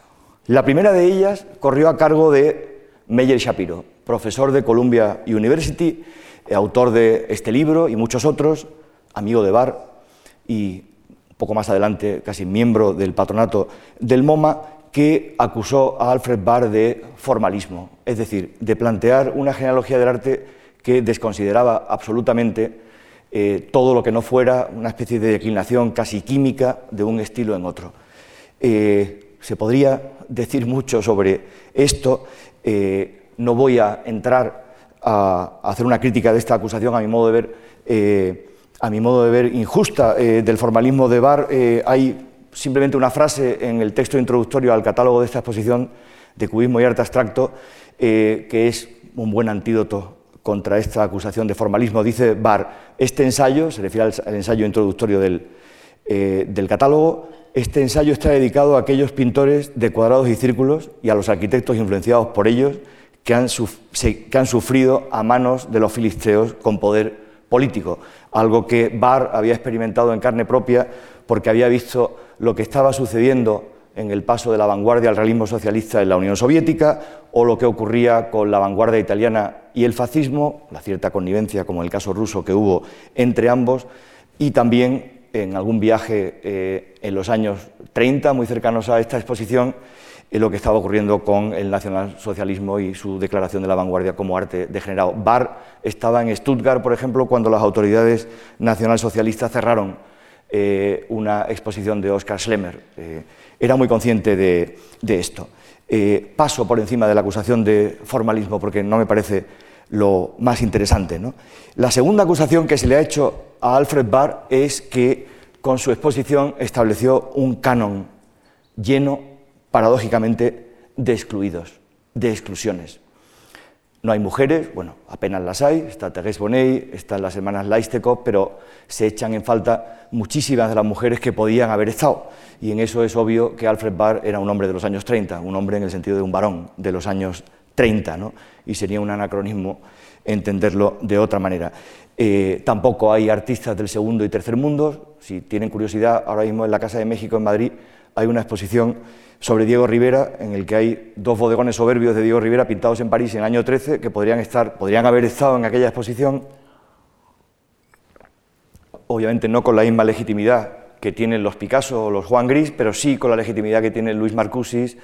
La primera de ellas corrió a cargo de Meyer Shapiro, profesor de Columbia University, autor de este libro y muchos otros, amigo de Barr y poco más adelante casi miembro del patronato del MoMA, que acusó a Alfred Barr de formalismo, es decir, de plantear una genealogía del arte que desconsideraba absolutamente eh, todo lo que no fuera una especie de declinación casi química de un estilo en otro. Eh, se podría decir mucho sobre esto, no voy a entrar a, hacer una crítica de esta acusación, a mi modo de ver, eh, a mi modo de ver injusta eh, del formalismo de Barr. Eh, hay simplemente una frase en el texto introductorio al catálogo de esta exposición de cubismo y arte abstracto que es un buen antídoto contra esta acusación de formalismo. Dice Barr, este ensayo, se refiere al, ensayo introductorio del, del catálogo, este ensayo está dedicado a aquellos pintores de cuadrados y círculos y a los arquitectos influenciados por ellos que han, sufrido a manos de los filisteos con poder político, algo que Barr había experimentado en carne propia porque había visto lo que estaba sucediendo en el paso de la vanguardia al realismo socialista en la Unión Soviética o lo que ocurría con la vanguardia italiana y el fascismo, la cierta connivencia como el caso ruso que hubo entre ambos y también en algún viaje eh, en los años 30 muy cercanos a esta exposición lo que estaba ocurriendo con el nacionalsocialismo y su declaración de la vanguardia como arte degenerado. Barr estaba en Stuttgart, por ejemplo, cuando las autoridades nacionalsocialistas cerraron eh, una exposición de Oskar Schlemmer. Eh, era muy consciente de, esto. Eh, paso por encima de la acusación de formalismo porque no me parece lo más interesante. La segunda acusación que se le ha hecho a Alfred Barr es que con su exposición estableció un canon lleno paradójicamente, de excluidos, de exclusiones. No hay mujeres, bueno, apenas las hay, está Thérèse Bonet, están las hermanas Laistekov, pero se echan en falta muchísimas de las mujeres que podían haber estado. Y en eso es obvio que Alfred Barr era un hombre de los años 30, un hombre en el sentido de un varón de los años 30, ¿no? y sería un anacronismo entenderlo de otra manera. Eh, tampoco hay artistas del segundo y tercer mundo. Si tienen curiosidad, ahora mismo en la Casa de México en Madrid hay una exposición sobre Diego Rivera, en el que hay dos bodegones soberbios de Diego Rivera pintados en París en el año 13, que podrían, estar, podrían haber estado en aquella exposición, obviamente no con la misma legitimidad que tienen los Picasso o los Juan Gris, pero sí con la legitimidad que tienen Luis Marcusis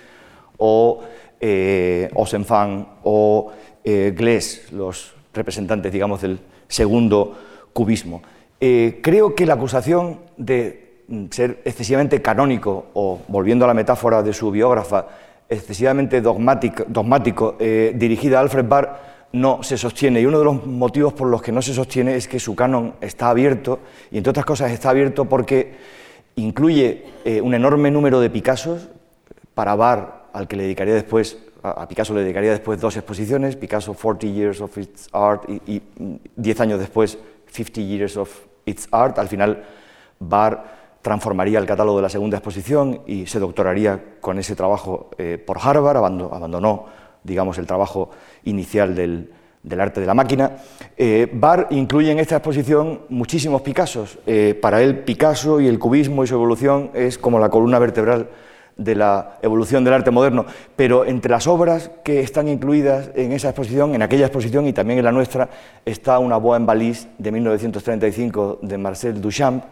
o eh, Osenfant o eh, los representantes, digamos, del segundo cubismo. Eh, creo que la acusación de ser excesivamente canónico o, volviendo a la metáfora de su biógrafa, excesivamente dogmático, dogmático eh, dirigida a Alfred Barr, no se sostiene. Y uno de los motivos por los que no se sostiene es que su canon está abierto, y entre otras cosas está abierto porque incluye eh, un enorme número de Picassos, para Barr, al que le dedicaría después, a, Picasso le dedicaría después dos exposiciones, Picasso 40 Years of Its Art y, y 10 años después 50 Years of Its Art. Al final, Barr transformaría el catálogo de la segunda exposición y se doctoraría con ese trabajo eh, por Harvard, abandonó, digamos, el trabajo inicial del, arte de la máquina. Eh, Barr incluye en esta exposición muchísimos Picassos. Eh, para él, Picasso y el cubismo y su evolución es como la columna vertebral de la evolución del arte moderno, pero entre las obras que están incluidas en esa exposición, en aquella exposición y también en la nuestra, está una Boa en Valise de 1935 de Marcel Duchamp,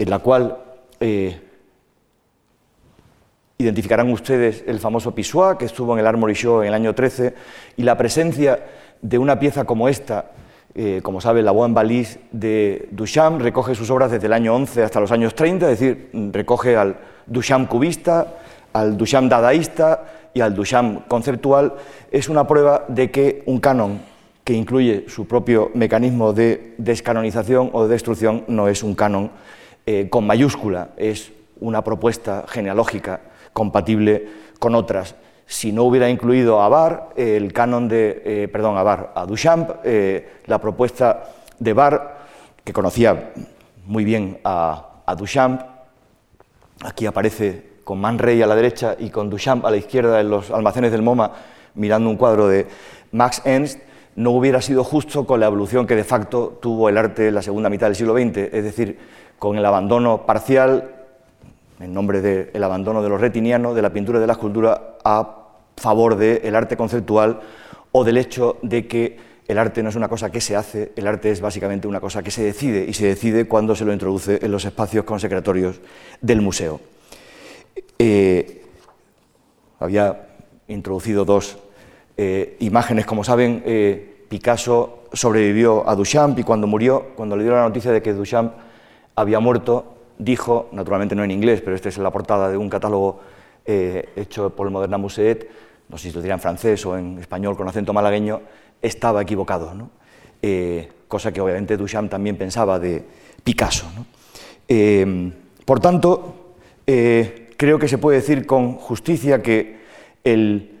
en la cual eh, Identificarán ustedes el famoso Pissois, que estuvo en el Armory Show en el año 13, y la presencia de una pieza como esta, eh, como sabe, la Bois Valise de Duchamp recoge sus obras desde el año 11 hasta los años 30, es decir, recoge al Duchamp cubista, al Duchamp dadaísta y al Duchamp conceptual, es una prueba de que un canon que incluye su propio mecanismo de descanonización o de destrucción no es un canon eh, con mayúscula, es una propuesta genealógica compatible con otras. Si no hubiera incluido a Bar, el canon de, eh, perdón, a Bar, a Duchamp, eh, la propuesta de Bar, que conocía muy bien a, a Duchamp, aquí aparece con Man Ray a la derecha y con Duchamp a la izquierda en los almacenes del MoMA, mirando un cuadro de Max Ernst, no hubiera sido justo con la evolución que de facto tuvo el arte en la segunda mitad del siglo XX, es decir, con el abandono parcial, en nombre del abandono de lo retiniano, de la pintura y de la escultura, a favor del arte conceptual o del hecho de que el arte no es una cosa que se hace, el arte es básicamente una cosa que se decide y se decide cuando se lo introduce en los espacios consecratorios del museo. Eh, había introducido dos eh, imágenes, como saben, eh, Picasso sobrevivió a Duchamp y cuando murió, cuando le dieron la noticia de que Duchamp había muerto, dijo, naturalmente no en inglés, pero esta es la portada de un catálogo hecho por el Moderna Museet, no sé si lo dirá en francés o en español con acento malagueño, estaba equivocado, cosa que obviamente Duchamp también pensaba de Picasso. por tanto, creo que se puede decir con justicia que el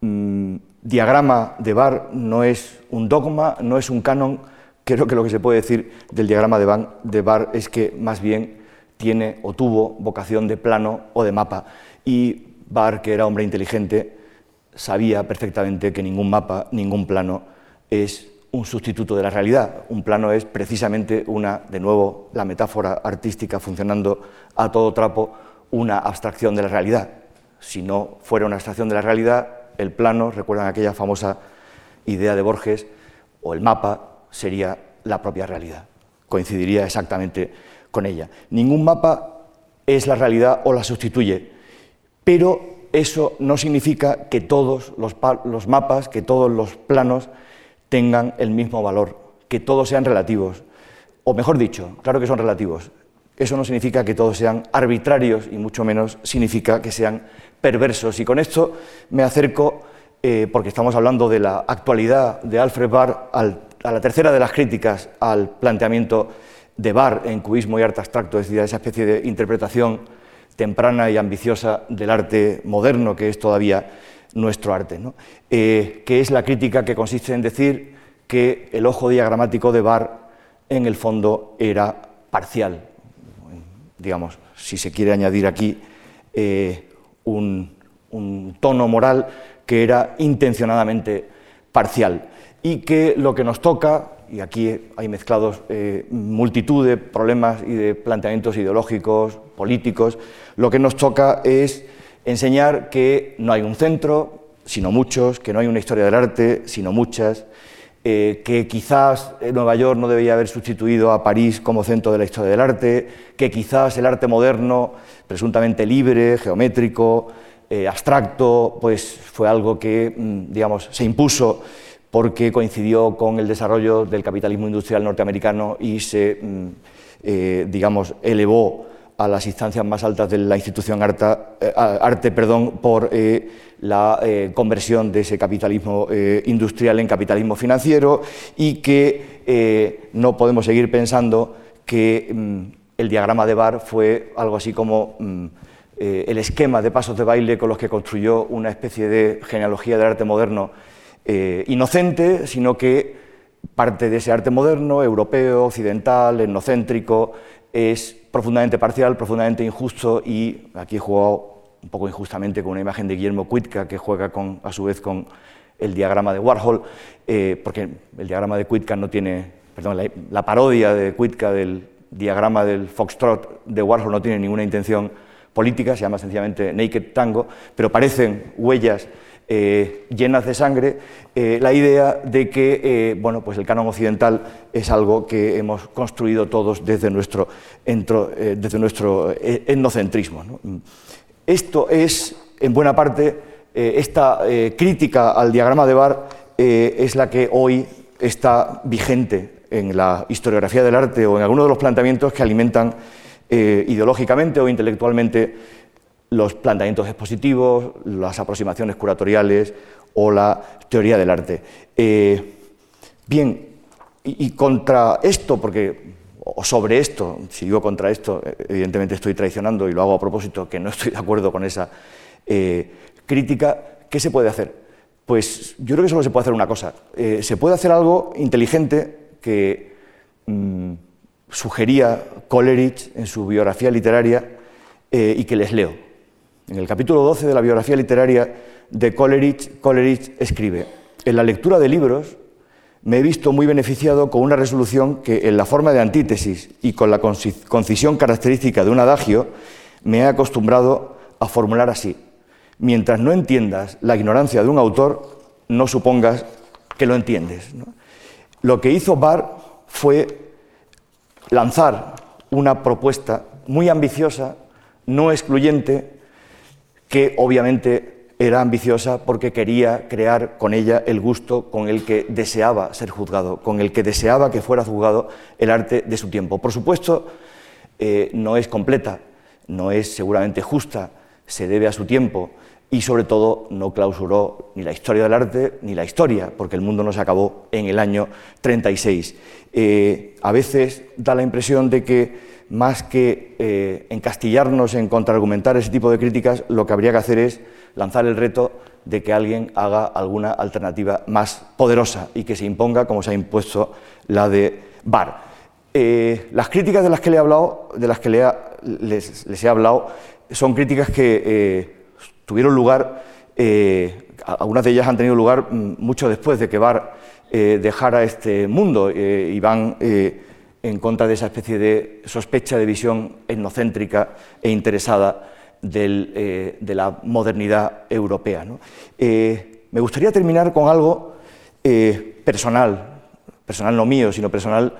mm, diagrama de Bar no es un dogma, no es un canon. Creo que lo que se puede decir del diagrama de, de Bar es que más bien tiene o tuvo vocación de plano o de mapa. Y Bar, que era hombre inteligente, sabía perfectamente que ningún mapa, ningún plano es un sustituto de la realidad. Un plano es precisamente una, de nuevo, la metáfora artística funcionando a todo trapo, una abstracción de la realidad. Si no fuera una abstracción de la realidad, el plano, recuerdan aquella famosa idea de Borges, o el mapa sería la propia realidad. Coincidiría exactamente con ella. Ningún mapa es la realidad o la sustituye, pero eso no significa que todos los, mapas, que todos los planos tengan el mismo valor, que todos sean relativos. O mejor dicho, claro que son relativos, eso no significa que todos sean arbitrarios y mucho menos significa que sean perversos. Y con esto me acerco, eh, porque estamos hablando de la actualidad de Alfred Barr, a la tercera de las críticas al planteamiento de Barr en cubismo y arte abstracto, es decir, a esa especie de interpretación temprana y ambiciosa del arte moderno que es todavía nuestro arte, eh, que es la crítica que consiste en decir que el ojo diagramático de Barr en el fondo era parcial, digamos, si se quiere añadir aquí eh, un, tono moral que era intencionadamente parcial y que lo que nos toca, y aquí hay mezclados eh, multitud de problemas y de planteamientos ideológicos, políticos, lo que nos toca es enseñar que no hay un centro, sino muchos, que no hay una historia del arte, sino muchas, eh, que quizás Nueva York no debía haber sustituido a París como centro de la historia del arte, que quizás el arte moderno, presuntamente libre, geométrico, eh, abstracto, pues fue algo que, mm, digamos, se impuso porque coincidió con el desarrollo del capitalismo industrial norteamericano y se, mm, eh, digamos, elevó a las instancias más altas de la institución arte, arte perdón, por la eh, conversión de ese capitalismo eh, industrial en capitalismo financiero y que eh, no podemos seguir pensando que mm, el diagrama de Barr fue algo así como mm, el esquema de pasos de baile con los que construyó una especie de genealogía del arte moderno inocente, sino que parte de ese arte moderno, europeo, occidental, etnocéntrico, es profundamente parcial, profundamente injusto y aquí he jugado un poco injustamente con una imagen de Guillermo Kuitka que juega con, a su vez con el diagrama de Warhol, eh, porque el diagrama de Kuitka no tiene, perdón, la, parodia de Kuitka del diagrama del Foxtrot de Warhol no tiene ninguna intención política, se llama sencillamente Naked Tango, pero parecen huellas eh, llenas de sangre, eh, la idea de que bueno, pues el canon occidental es algo que hemos construido todos desde nuestro, desde nuestro etnocentrismo. Esto es, en buena parte, eh, esta eh, crítica al diagrama de Barr eh, es la que hoy está vigente en la historiografía del arte o en algunos de los planteamientos que alimentan ideológicamente o intelectualmente los planteamientos expositivos, las aproximaciones curatoriales o la teoría del arte. bien, y, contra esto, porque o sobre esto, si digo contra esto, evidentemente estoy traicionando y lo hago a propósito, que no estoy de acuerdo con esa crítica, ¿qué se puede hacer? Pues yo creo que solo se puede hacer una cosa. Eh, se puede hacer algo inteligente que mm, sugería Coleridge en su biografía literaria eh, y que les leo. En el capítulo 12 de la biografía literaria de Coleridge, Coleridge escribe, en la lectura de libros me he visto muy beneficiado con una resolución que en la forma de antítesis y con la concisión característica de un adagio me he acostumbrado a formular así mientras no entiendas la ignorancia de un autor, no supongas que lo entiendes. Lo que hizo Barr fue lanzar una propuesta muy ambiciosa, no excluyente, que obviamente era ambiciosa porque quería crear con ella el gusto con el que deseaba ser juzgado, con el que deseaba que fuera juzgado el arte de su tiempo. Por supuesto, eh, no es completa, no es seguramente justa, se debe a su tiempo, y sobre todo no clausuró ni la historia del arte ni la historia, porque el mundo no se acabó en el año 36. Eh, a veces da la impresión de que más que eh, encastillarnos en contraargumentar ese tipo de críticas, lo que habría que hacer es lanzar el reto de que alguien haga alguna alternativa más poderosa y que se imponga como se ha impuesto la de Barr. Eh, las críticas de las que le he hablado, de las que les, les, he hablado, son críticas que tuvieron lugar, eh, algunas de ellas han tenido lugar mm, mucho después de que Barr eh, dejara este mundo eh, y van en contra de esa especie de sospecha de visión etnocéntrica e interesada de la modernidad europea. me gustaría terminar con algo personal, personal no mío, sino personal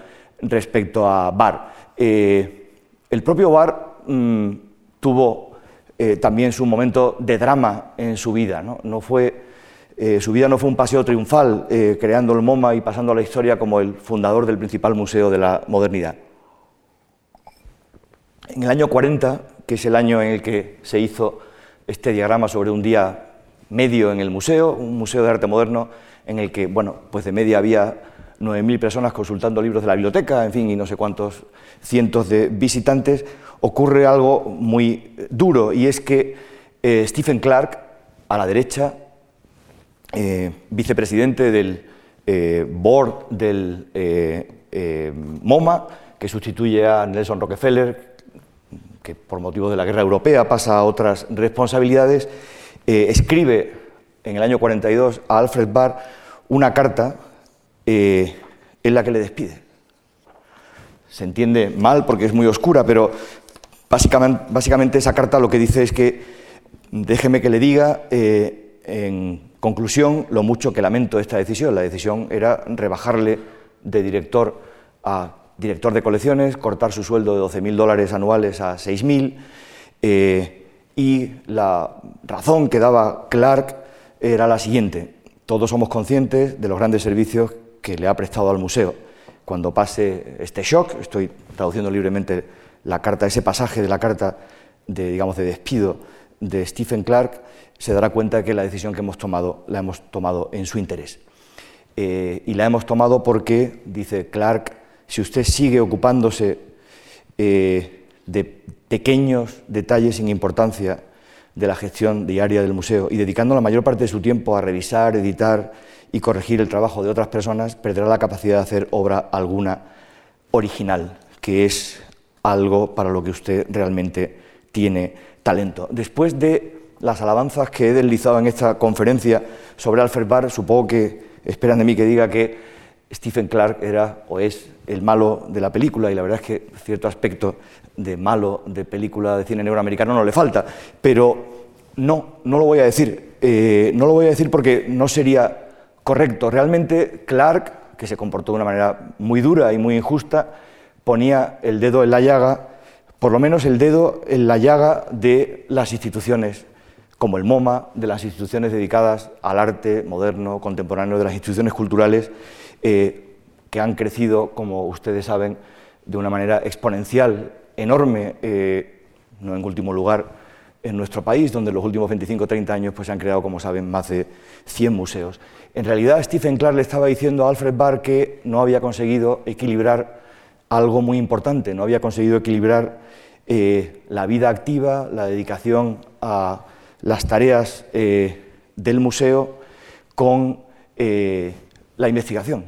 respecto a Barr. el propio Barr mm, tuvo eh, también su momento de drama en su vida. ¿no? fue, eh, su vida no fue un paseo triunfal, eh, creando el MoMA y pasando a la historia como el fundador del principal museo de la modernidad. En el año 40, que es el año en el que se hizo este diagrama sobre un día medio en el museo, un museo de arte moderno en el que, bueno, pues de media había 9.000 personas consultando libros de la biblioteca, en fin, y no sé cuántos cientos de visitantes, ocurre algo muy duro y es que eh, Stephen Clark, a la derecha, eh, vicepresidente del eh, board del MoMA, que sustituye a Nelson Rockefeller, que por motivo de la guerra europea pasa a otras responsabilidades, escribe en el año 42 a Alfred Barr una carta en la que le despide. Se entiende mal porque es muy oscura, pero Básicamente, esa carta lo que dice es que déjeme que le diga, eh, en conclusión, lo mucho que lamento esta decisión. La decisión era rebajarle de director a director de colecciones, cortar su sueldo de 12.000 dólares anuales a 6.000, eh, y la razón que daba Clark era la siguiente. Todos somos conscientes de los grandes servicios que le ha prestado al museo. Cuando pase este shock, estoy traduciendo libremente la carta, ese pasaje de la carta de, digamos, de despido de Stephen Clark, se dará cuenta que la decisión que hemos tomado la hemos tomado en su interés. Eh, y la hemos tomado porque, dice Clark, si usted sigue ocupándose eh, de pequeños detalles sin importancia de la gestión diaria del museo y dedicando la mayor parte de su tiempo a revisar, editar y corregir el trabajo de otras personas, perderá la capacidad de hacer obra alguna original, que es algo para lo que usted realmente tiene talento. Después de las alabanzas que he deslizado en esta conferencia sobre Alfred Barr, supongo que esperan de mí que diga que Stephen Clark era o es el malo de la película, y la verdad es que cierto aspecto de malo de película de cine negro americano no le falta, pero no, no lo voy a decir. Eh, no lo voy a decir porque no sería correcto. Realmente Clark, que se comportó de una manera muy dura y muy injusta, ponía el dedo en la llaga por lo menos el dedo en la llaga de las instituciones como el MoMA, de las instituciones dedicadas al arte moderno, contemporáneo, de las instituciones culturales eh, que han crecido, como ustedes saben, de una manera exponencial, enorme, eh, no en último lugar, en nuestro país, donde en los últimos 25 o 30 años pues, se han creado, como saben, más de 100 museos. En realidad, Stephen Clark le estaba diciendo a Alfred Barr que no había conseguido equilibrar algo muy importante, no había conseguido equilibrar eh, la vida activa, la dedicación a las tareas eh, del museo con eh, la investigación,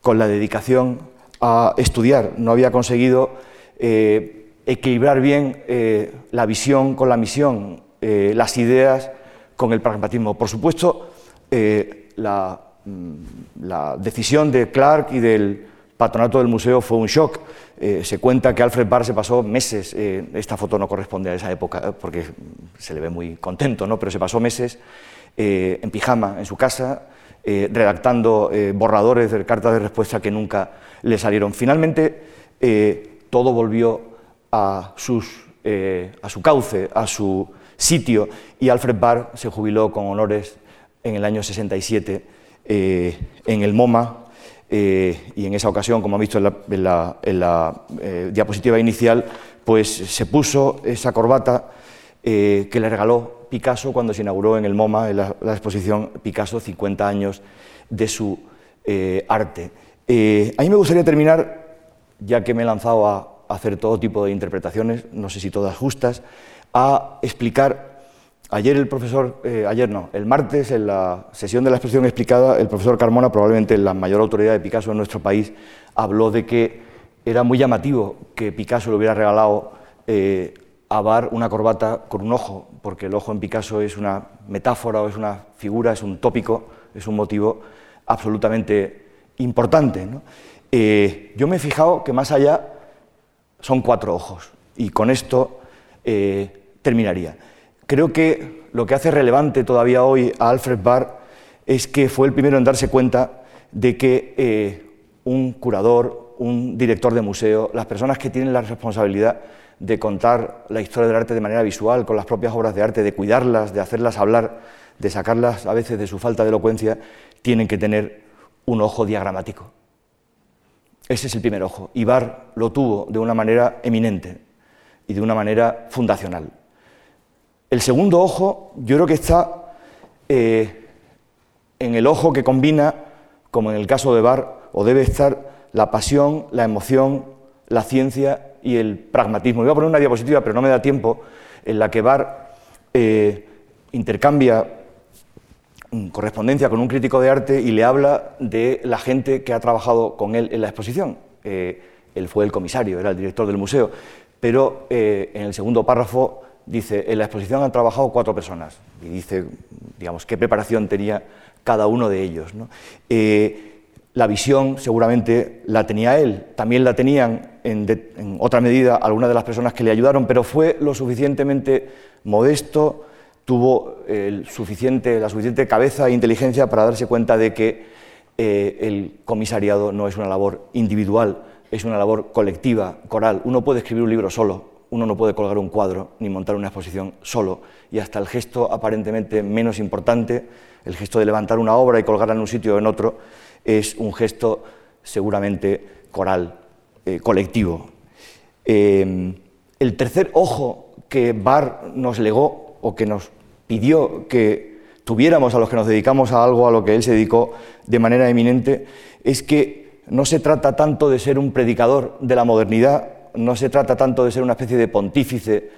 con la dedicación a estudiar. No había conseguido equilibrar bien la visión con la misión, las ideas con el pragmatismo. Por supuesto, mm, la decisión de Clark y del patronato del museo fue un shock. Eh, se cuenta que Alfred Barr se pasó meses, eh, esta foto no corresponde a esa época eh, porque se le ve muy contento, ¿no? pero se pasó meses en pijama en su casa, redactando borradores de cartas de respuesta que nunca le salieron. Finalmente, todo volvió a, sus, a su cauce, a su sitio, y Alfred Barr se jubiló con honores en el año 67 en el MoMA, eh, y en esa ocasión, como han visto en la, eh, diapositiva inicial, pues se puso esa corbata eh, que le regaló Picasso cuando se inauguró en el MoMA, en la, exposición Picasso, 50 años de su arte. a mí me gustaría terminar, ya que me he lanzado a hacer todo tipo de interpretaciones, no sé si todas justas, a explicar Ayer el profesor, eh, ayer no, el martes en la sesión de la exposición explicada, el profesor Carmona, probablemente la mayor autoridad de Picasso en nuestro país, habló de que era muy llamativo que Picasso le hubiera regalado eh, a Bar una corbata con un ojo, porque el ojo en Picasso es una metáfora o es una figura, es un tópico, es un motivo absolutamente importante. Eh, yo me he fijado que más allá son cuatro ojos y con esto terminaría. Creo que lo que hace relevante todavía hoy a Alfred Barr es que fue el primero en darse cuenta de que eh, un curador, un director de museo, las personas que tienen la responsabilidad de contar la historia del arte de manera visual, con las propias obras de arte, de cuidarlas, de hacerlas hablar, de sacarlas a veces de su falta de elocuencia, tienen que tener un ojo diagramático. Ese es el primer ojo. Y Barr lo tuvo de una manera eminente y de una manera fundacional. El segundo ojo yo creo que está eh, en el ojo que combina, como en el caso de Bar, o debe estar la pasión, la emoción, la ciencia y el pragmatismo. Voy a poner una diapositiva, pero no me da tiempo, en la que Bar eh, intercambia correspondencia con un crítico de arte y le habla de la gente que ha trabajado con él en la exposición. Eh, él fue el comisario, era el director del museo, pero en el segundo párrafo dice, en la exposición han trabajado cuatro personas, y dice, digamos, qué preparación tenía cada uno de ellos. Eh, la visión seguramente la tenía él, también la tenían en, otra medida algunas de las personas que le ayudaron, pero fue lo suficientemente modesto, tuvo la suficiente cabeza e inteligencia para darse cuenta de que eh, el comisariado no es una labor individual, es una labor colectiva, coral. Uno puede escribir un libro solo, uno no puede colgar un cuadro ni montar una exposición solo, y hasta el gesto aparentemente menos importante, el gesto de levantar una obra y colgarla en un sitio o en otro, es un gesto seguramente coral, eh, colectivo. Eh, el tercer ojo que Barr nos legó o que nos pidió que tuviéramos a los que nos dedicamos a algo a lo que él se dedicó de manera eminente es que no se trata tanto de ser un predicador de la modernidad no se trata tanto de ser una especie de pontífice,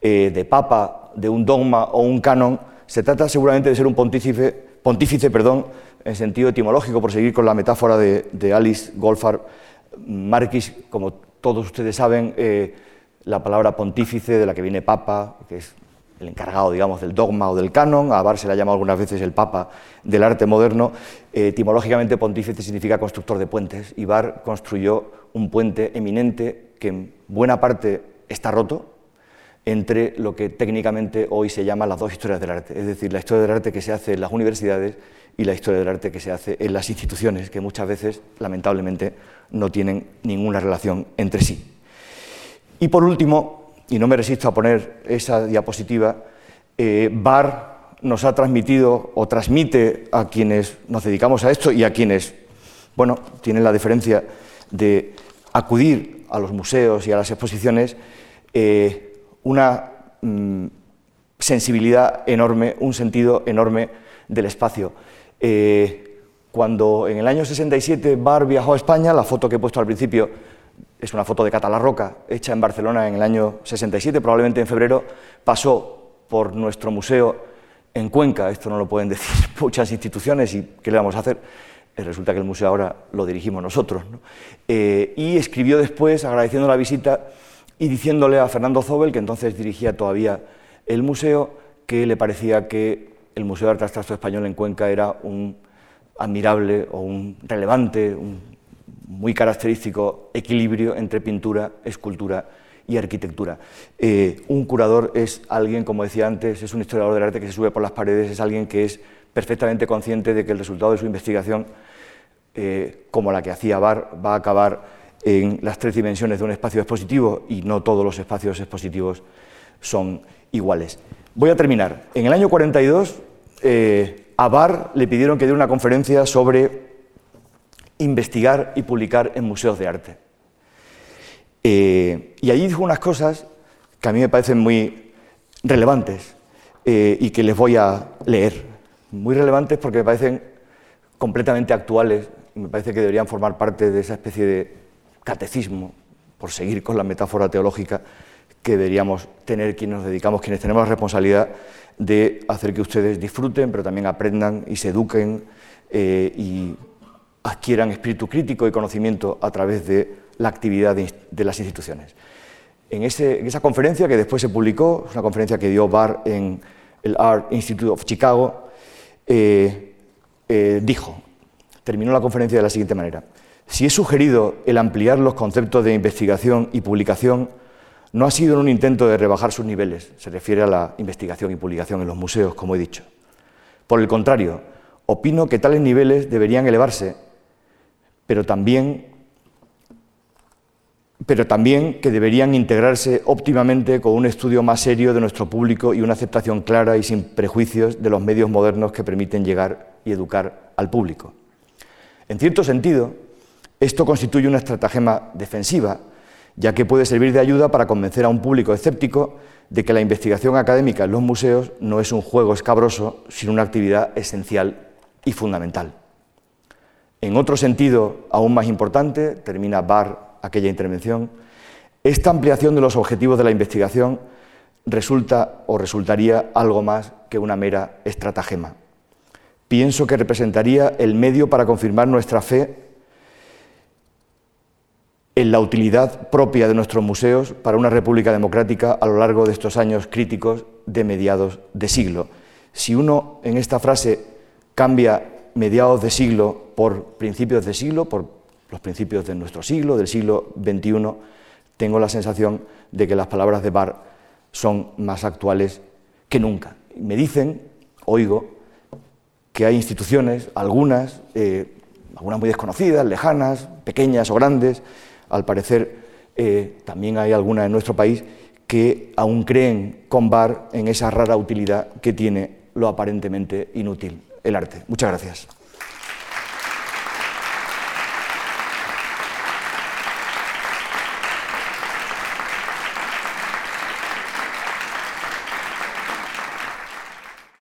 eh, de papa, de un dogma o un canon, se trata seguramente de ser un pontífice, pontífice perdón, en sentido etimológico, por seguir con la metáfora de, Alice Goldfarb Marquis, como todos ustedes saben, eh, la palabra pontífice, de la que viene papa, que es el encargado, digamos, del dogma o del canon, a Bar se le ha llamado algunas veces el papa del arte moderno, eh, etimológicamente pontífice significa constructor de puentes, y Bar construyó un puente eminente que en buena parte está roto entre lo que técnicamente hoy se llama las dos historias del arte, es decir, la historia del arte que se hace en las universidades y la historia del arte que se hace en las instituciones, que muchas veces, lamentablemente, no tienen ninguna relación entre sí. Y por último, y no me resisto a poner esa diapositiva, eh, nos ha transmitido o transmite a quienes nos dedicamos a esto y a quienes, bueno, tienen la diferencia de acudir a los museos y a las exposiciones, eh, una mm, sensibilidad enorme, un sentido enorme del espacio. Eh, cuando en el año 67 Bar viajó a España, la foto que he puesto al principio es una foto de Catalarroca, hecha en Barcelona en el año 67, probablemente en febrero, pasó por nuestro museo en Cuenca, esto no lo pueden decir muchas instituciones y ¿qué le vamos a hacer? Eh, resulta que el museo ahora lo dirigimos nosotros. Eh, y escribió después, agradeciendo la visita y diciéndole a Fernando Zobel, que entonces dirigía todavía el museo, que le parecía que el Museo de Arte Abstracto Español en Cuenca era un admirable o un relevante, un muy característico equilibrio entre pintura, escultura y arquitectura. Eh, un curador es alguien, como decía antes, es un historiador del arte que se sube por las paredes, es alguien que es perfectamente consciente de que el resultado de su investigación, eh, como la que hacía Bar, va a acabar en las tres dimensiones de un espacio expositivo y no todos los espacios expositivos son iguales. Voy a terminar. En el año 42, eh, a Bar le pidieron que diera una conferencia sobre investigar y publicar en museos de arte. Eh, y allí dijo unas cosas que a mí me parecen muy relevantes eh, y que les voy a leer. Muy relevantes porque me parecen completamente actuales me parece que deberían formar parte de esa especie de catecismo, por seguir con la metáfora teológica, que deberíamos tener quienes nos dedicamos, quienes tenemos la responsabilidad de hacer que ustedes disfruten, pero también aprendan y se eduquen eh, y adquieran espíritu crítico y conocimiento a través de la actividad de, las instituciones. En, esa conferencia, que después se publicó, es una conferencia que dio Barr en el Art Institute of Chicago, eh, eh, dijo, terminó la conferencia de la siguiente manera, si he sugerido el ampliar los conceptos de investigación y publicación, no ha sido en un intento de rebajar sus niveles, se refiere a la investigación y publicación en los museos, como he dicho. Por el contrario, opino que tales niveles deberían elevarse pero también, pero también que deberían integrarse óptimamente con un estudio más serio de nuestro público y una aceptación clara y sin prejuicios de los medios modernos que permiten llegar y educar al público. En cierto sentido, esto constituye una estratagema defensiva, ya que puede servir de ayuda para convencer a un público escéptico de que la investigación académica en los museos no es un juego escabroso, sino una actividad esencial y fundamental. En otro sentido, aún más importante, termina Barr aquella intervención, esta ampliación de los objetivos de la investigación resulta o resultaría algo más que una mera estratagema. Pienso que representaría el medio para confirmar nuestra fe en la utilidad propia de nuestros museos para una república democrática a lo largo de estos años críticos de mediados de siglo. Si uno en esta frase cambia mediados de siglo por principios de siglo, por los principios de nuestro siglo, del siglo XXI, tengo la sensación de que las palabras de Barr son más actuales que nunca. Me dicen, oigo, que hay instituciones, algunas, eh, algunas muy desconocidas, lejanas, pequeñas o grandes, al parecer eh, también hay algunas en nuestro país que aún creen con Barr en esa rara utilidad que tiene lo aparentemente inútil el arte. Muchas gracias.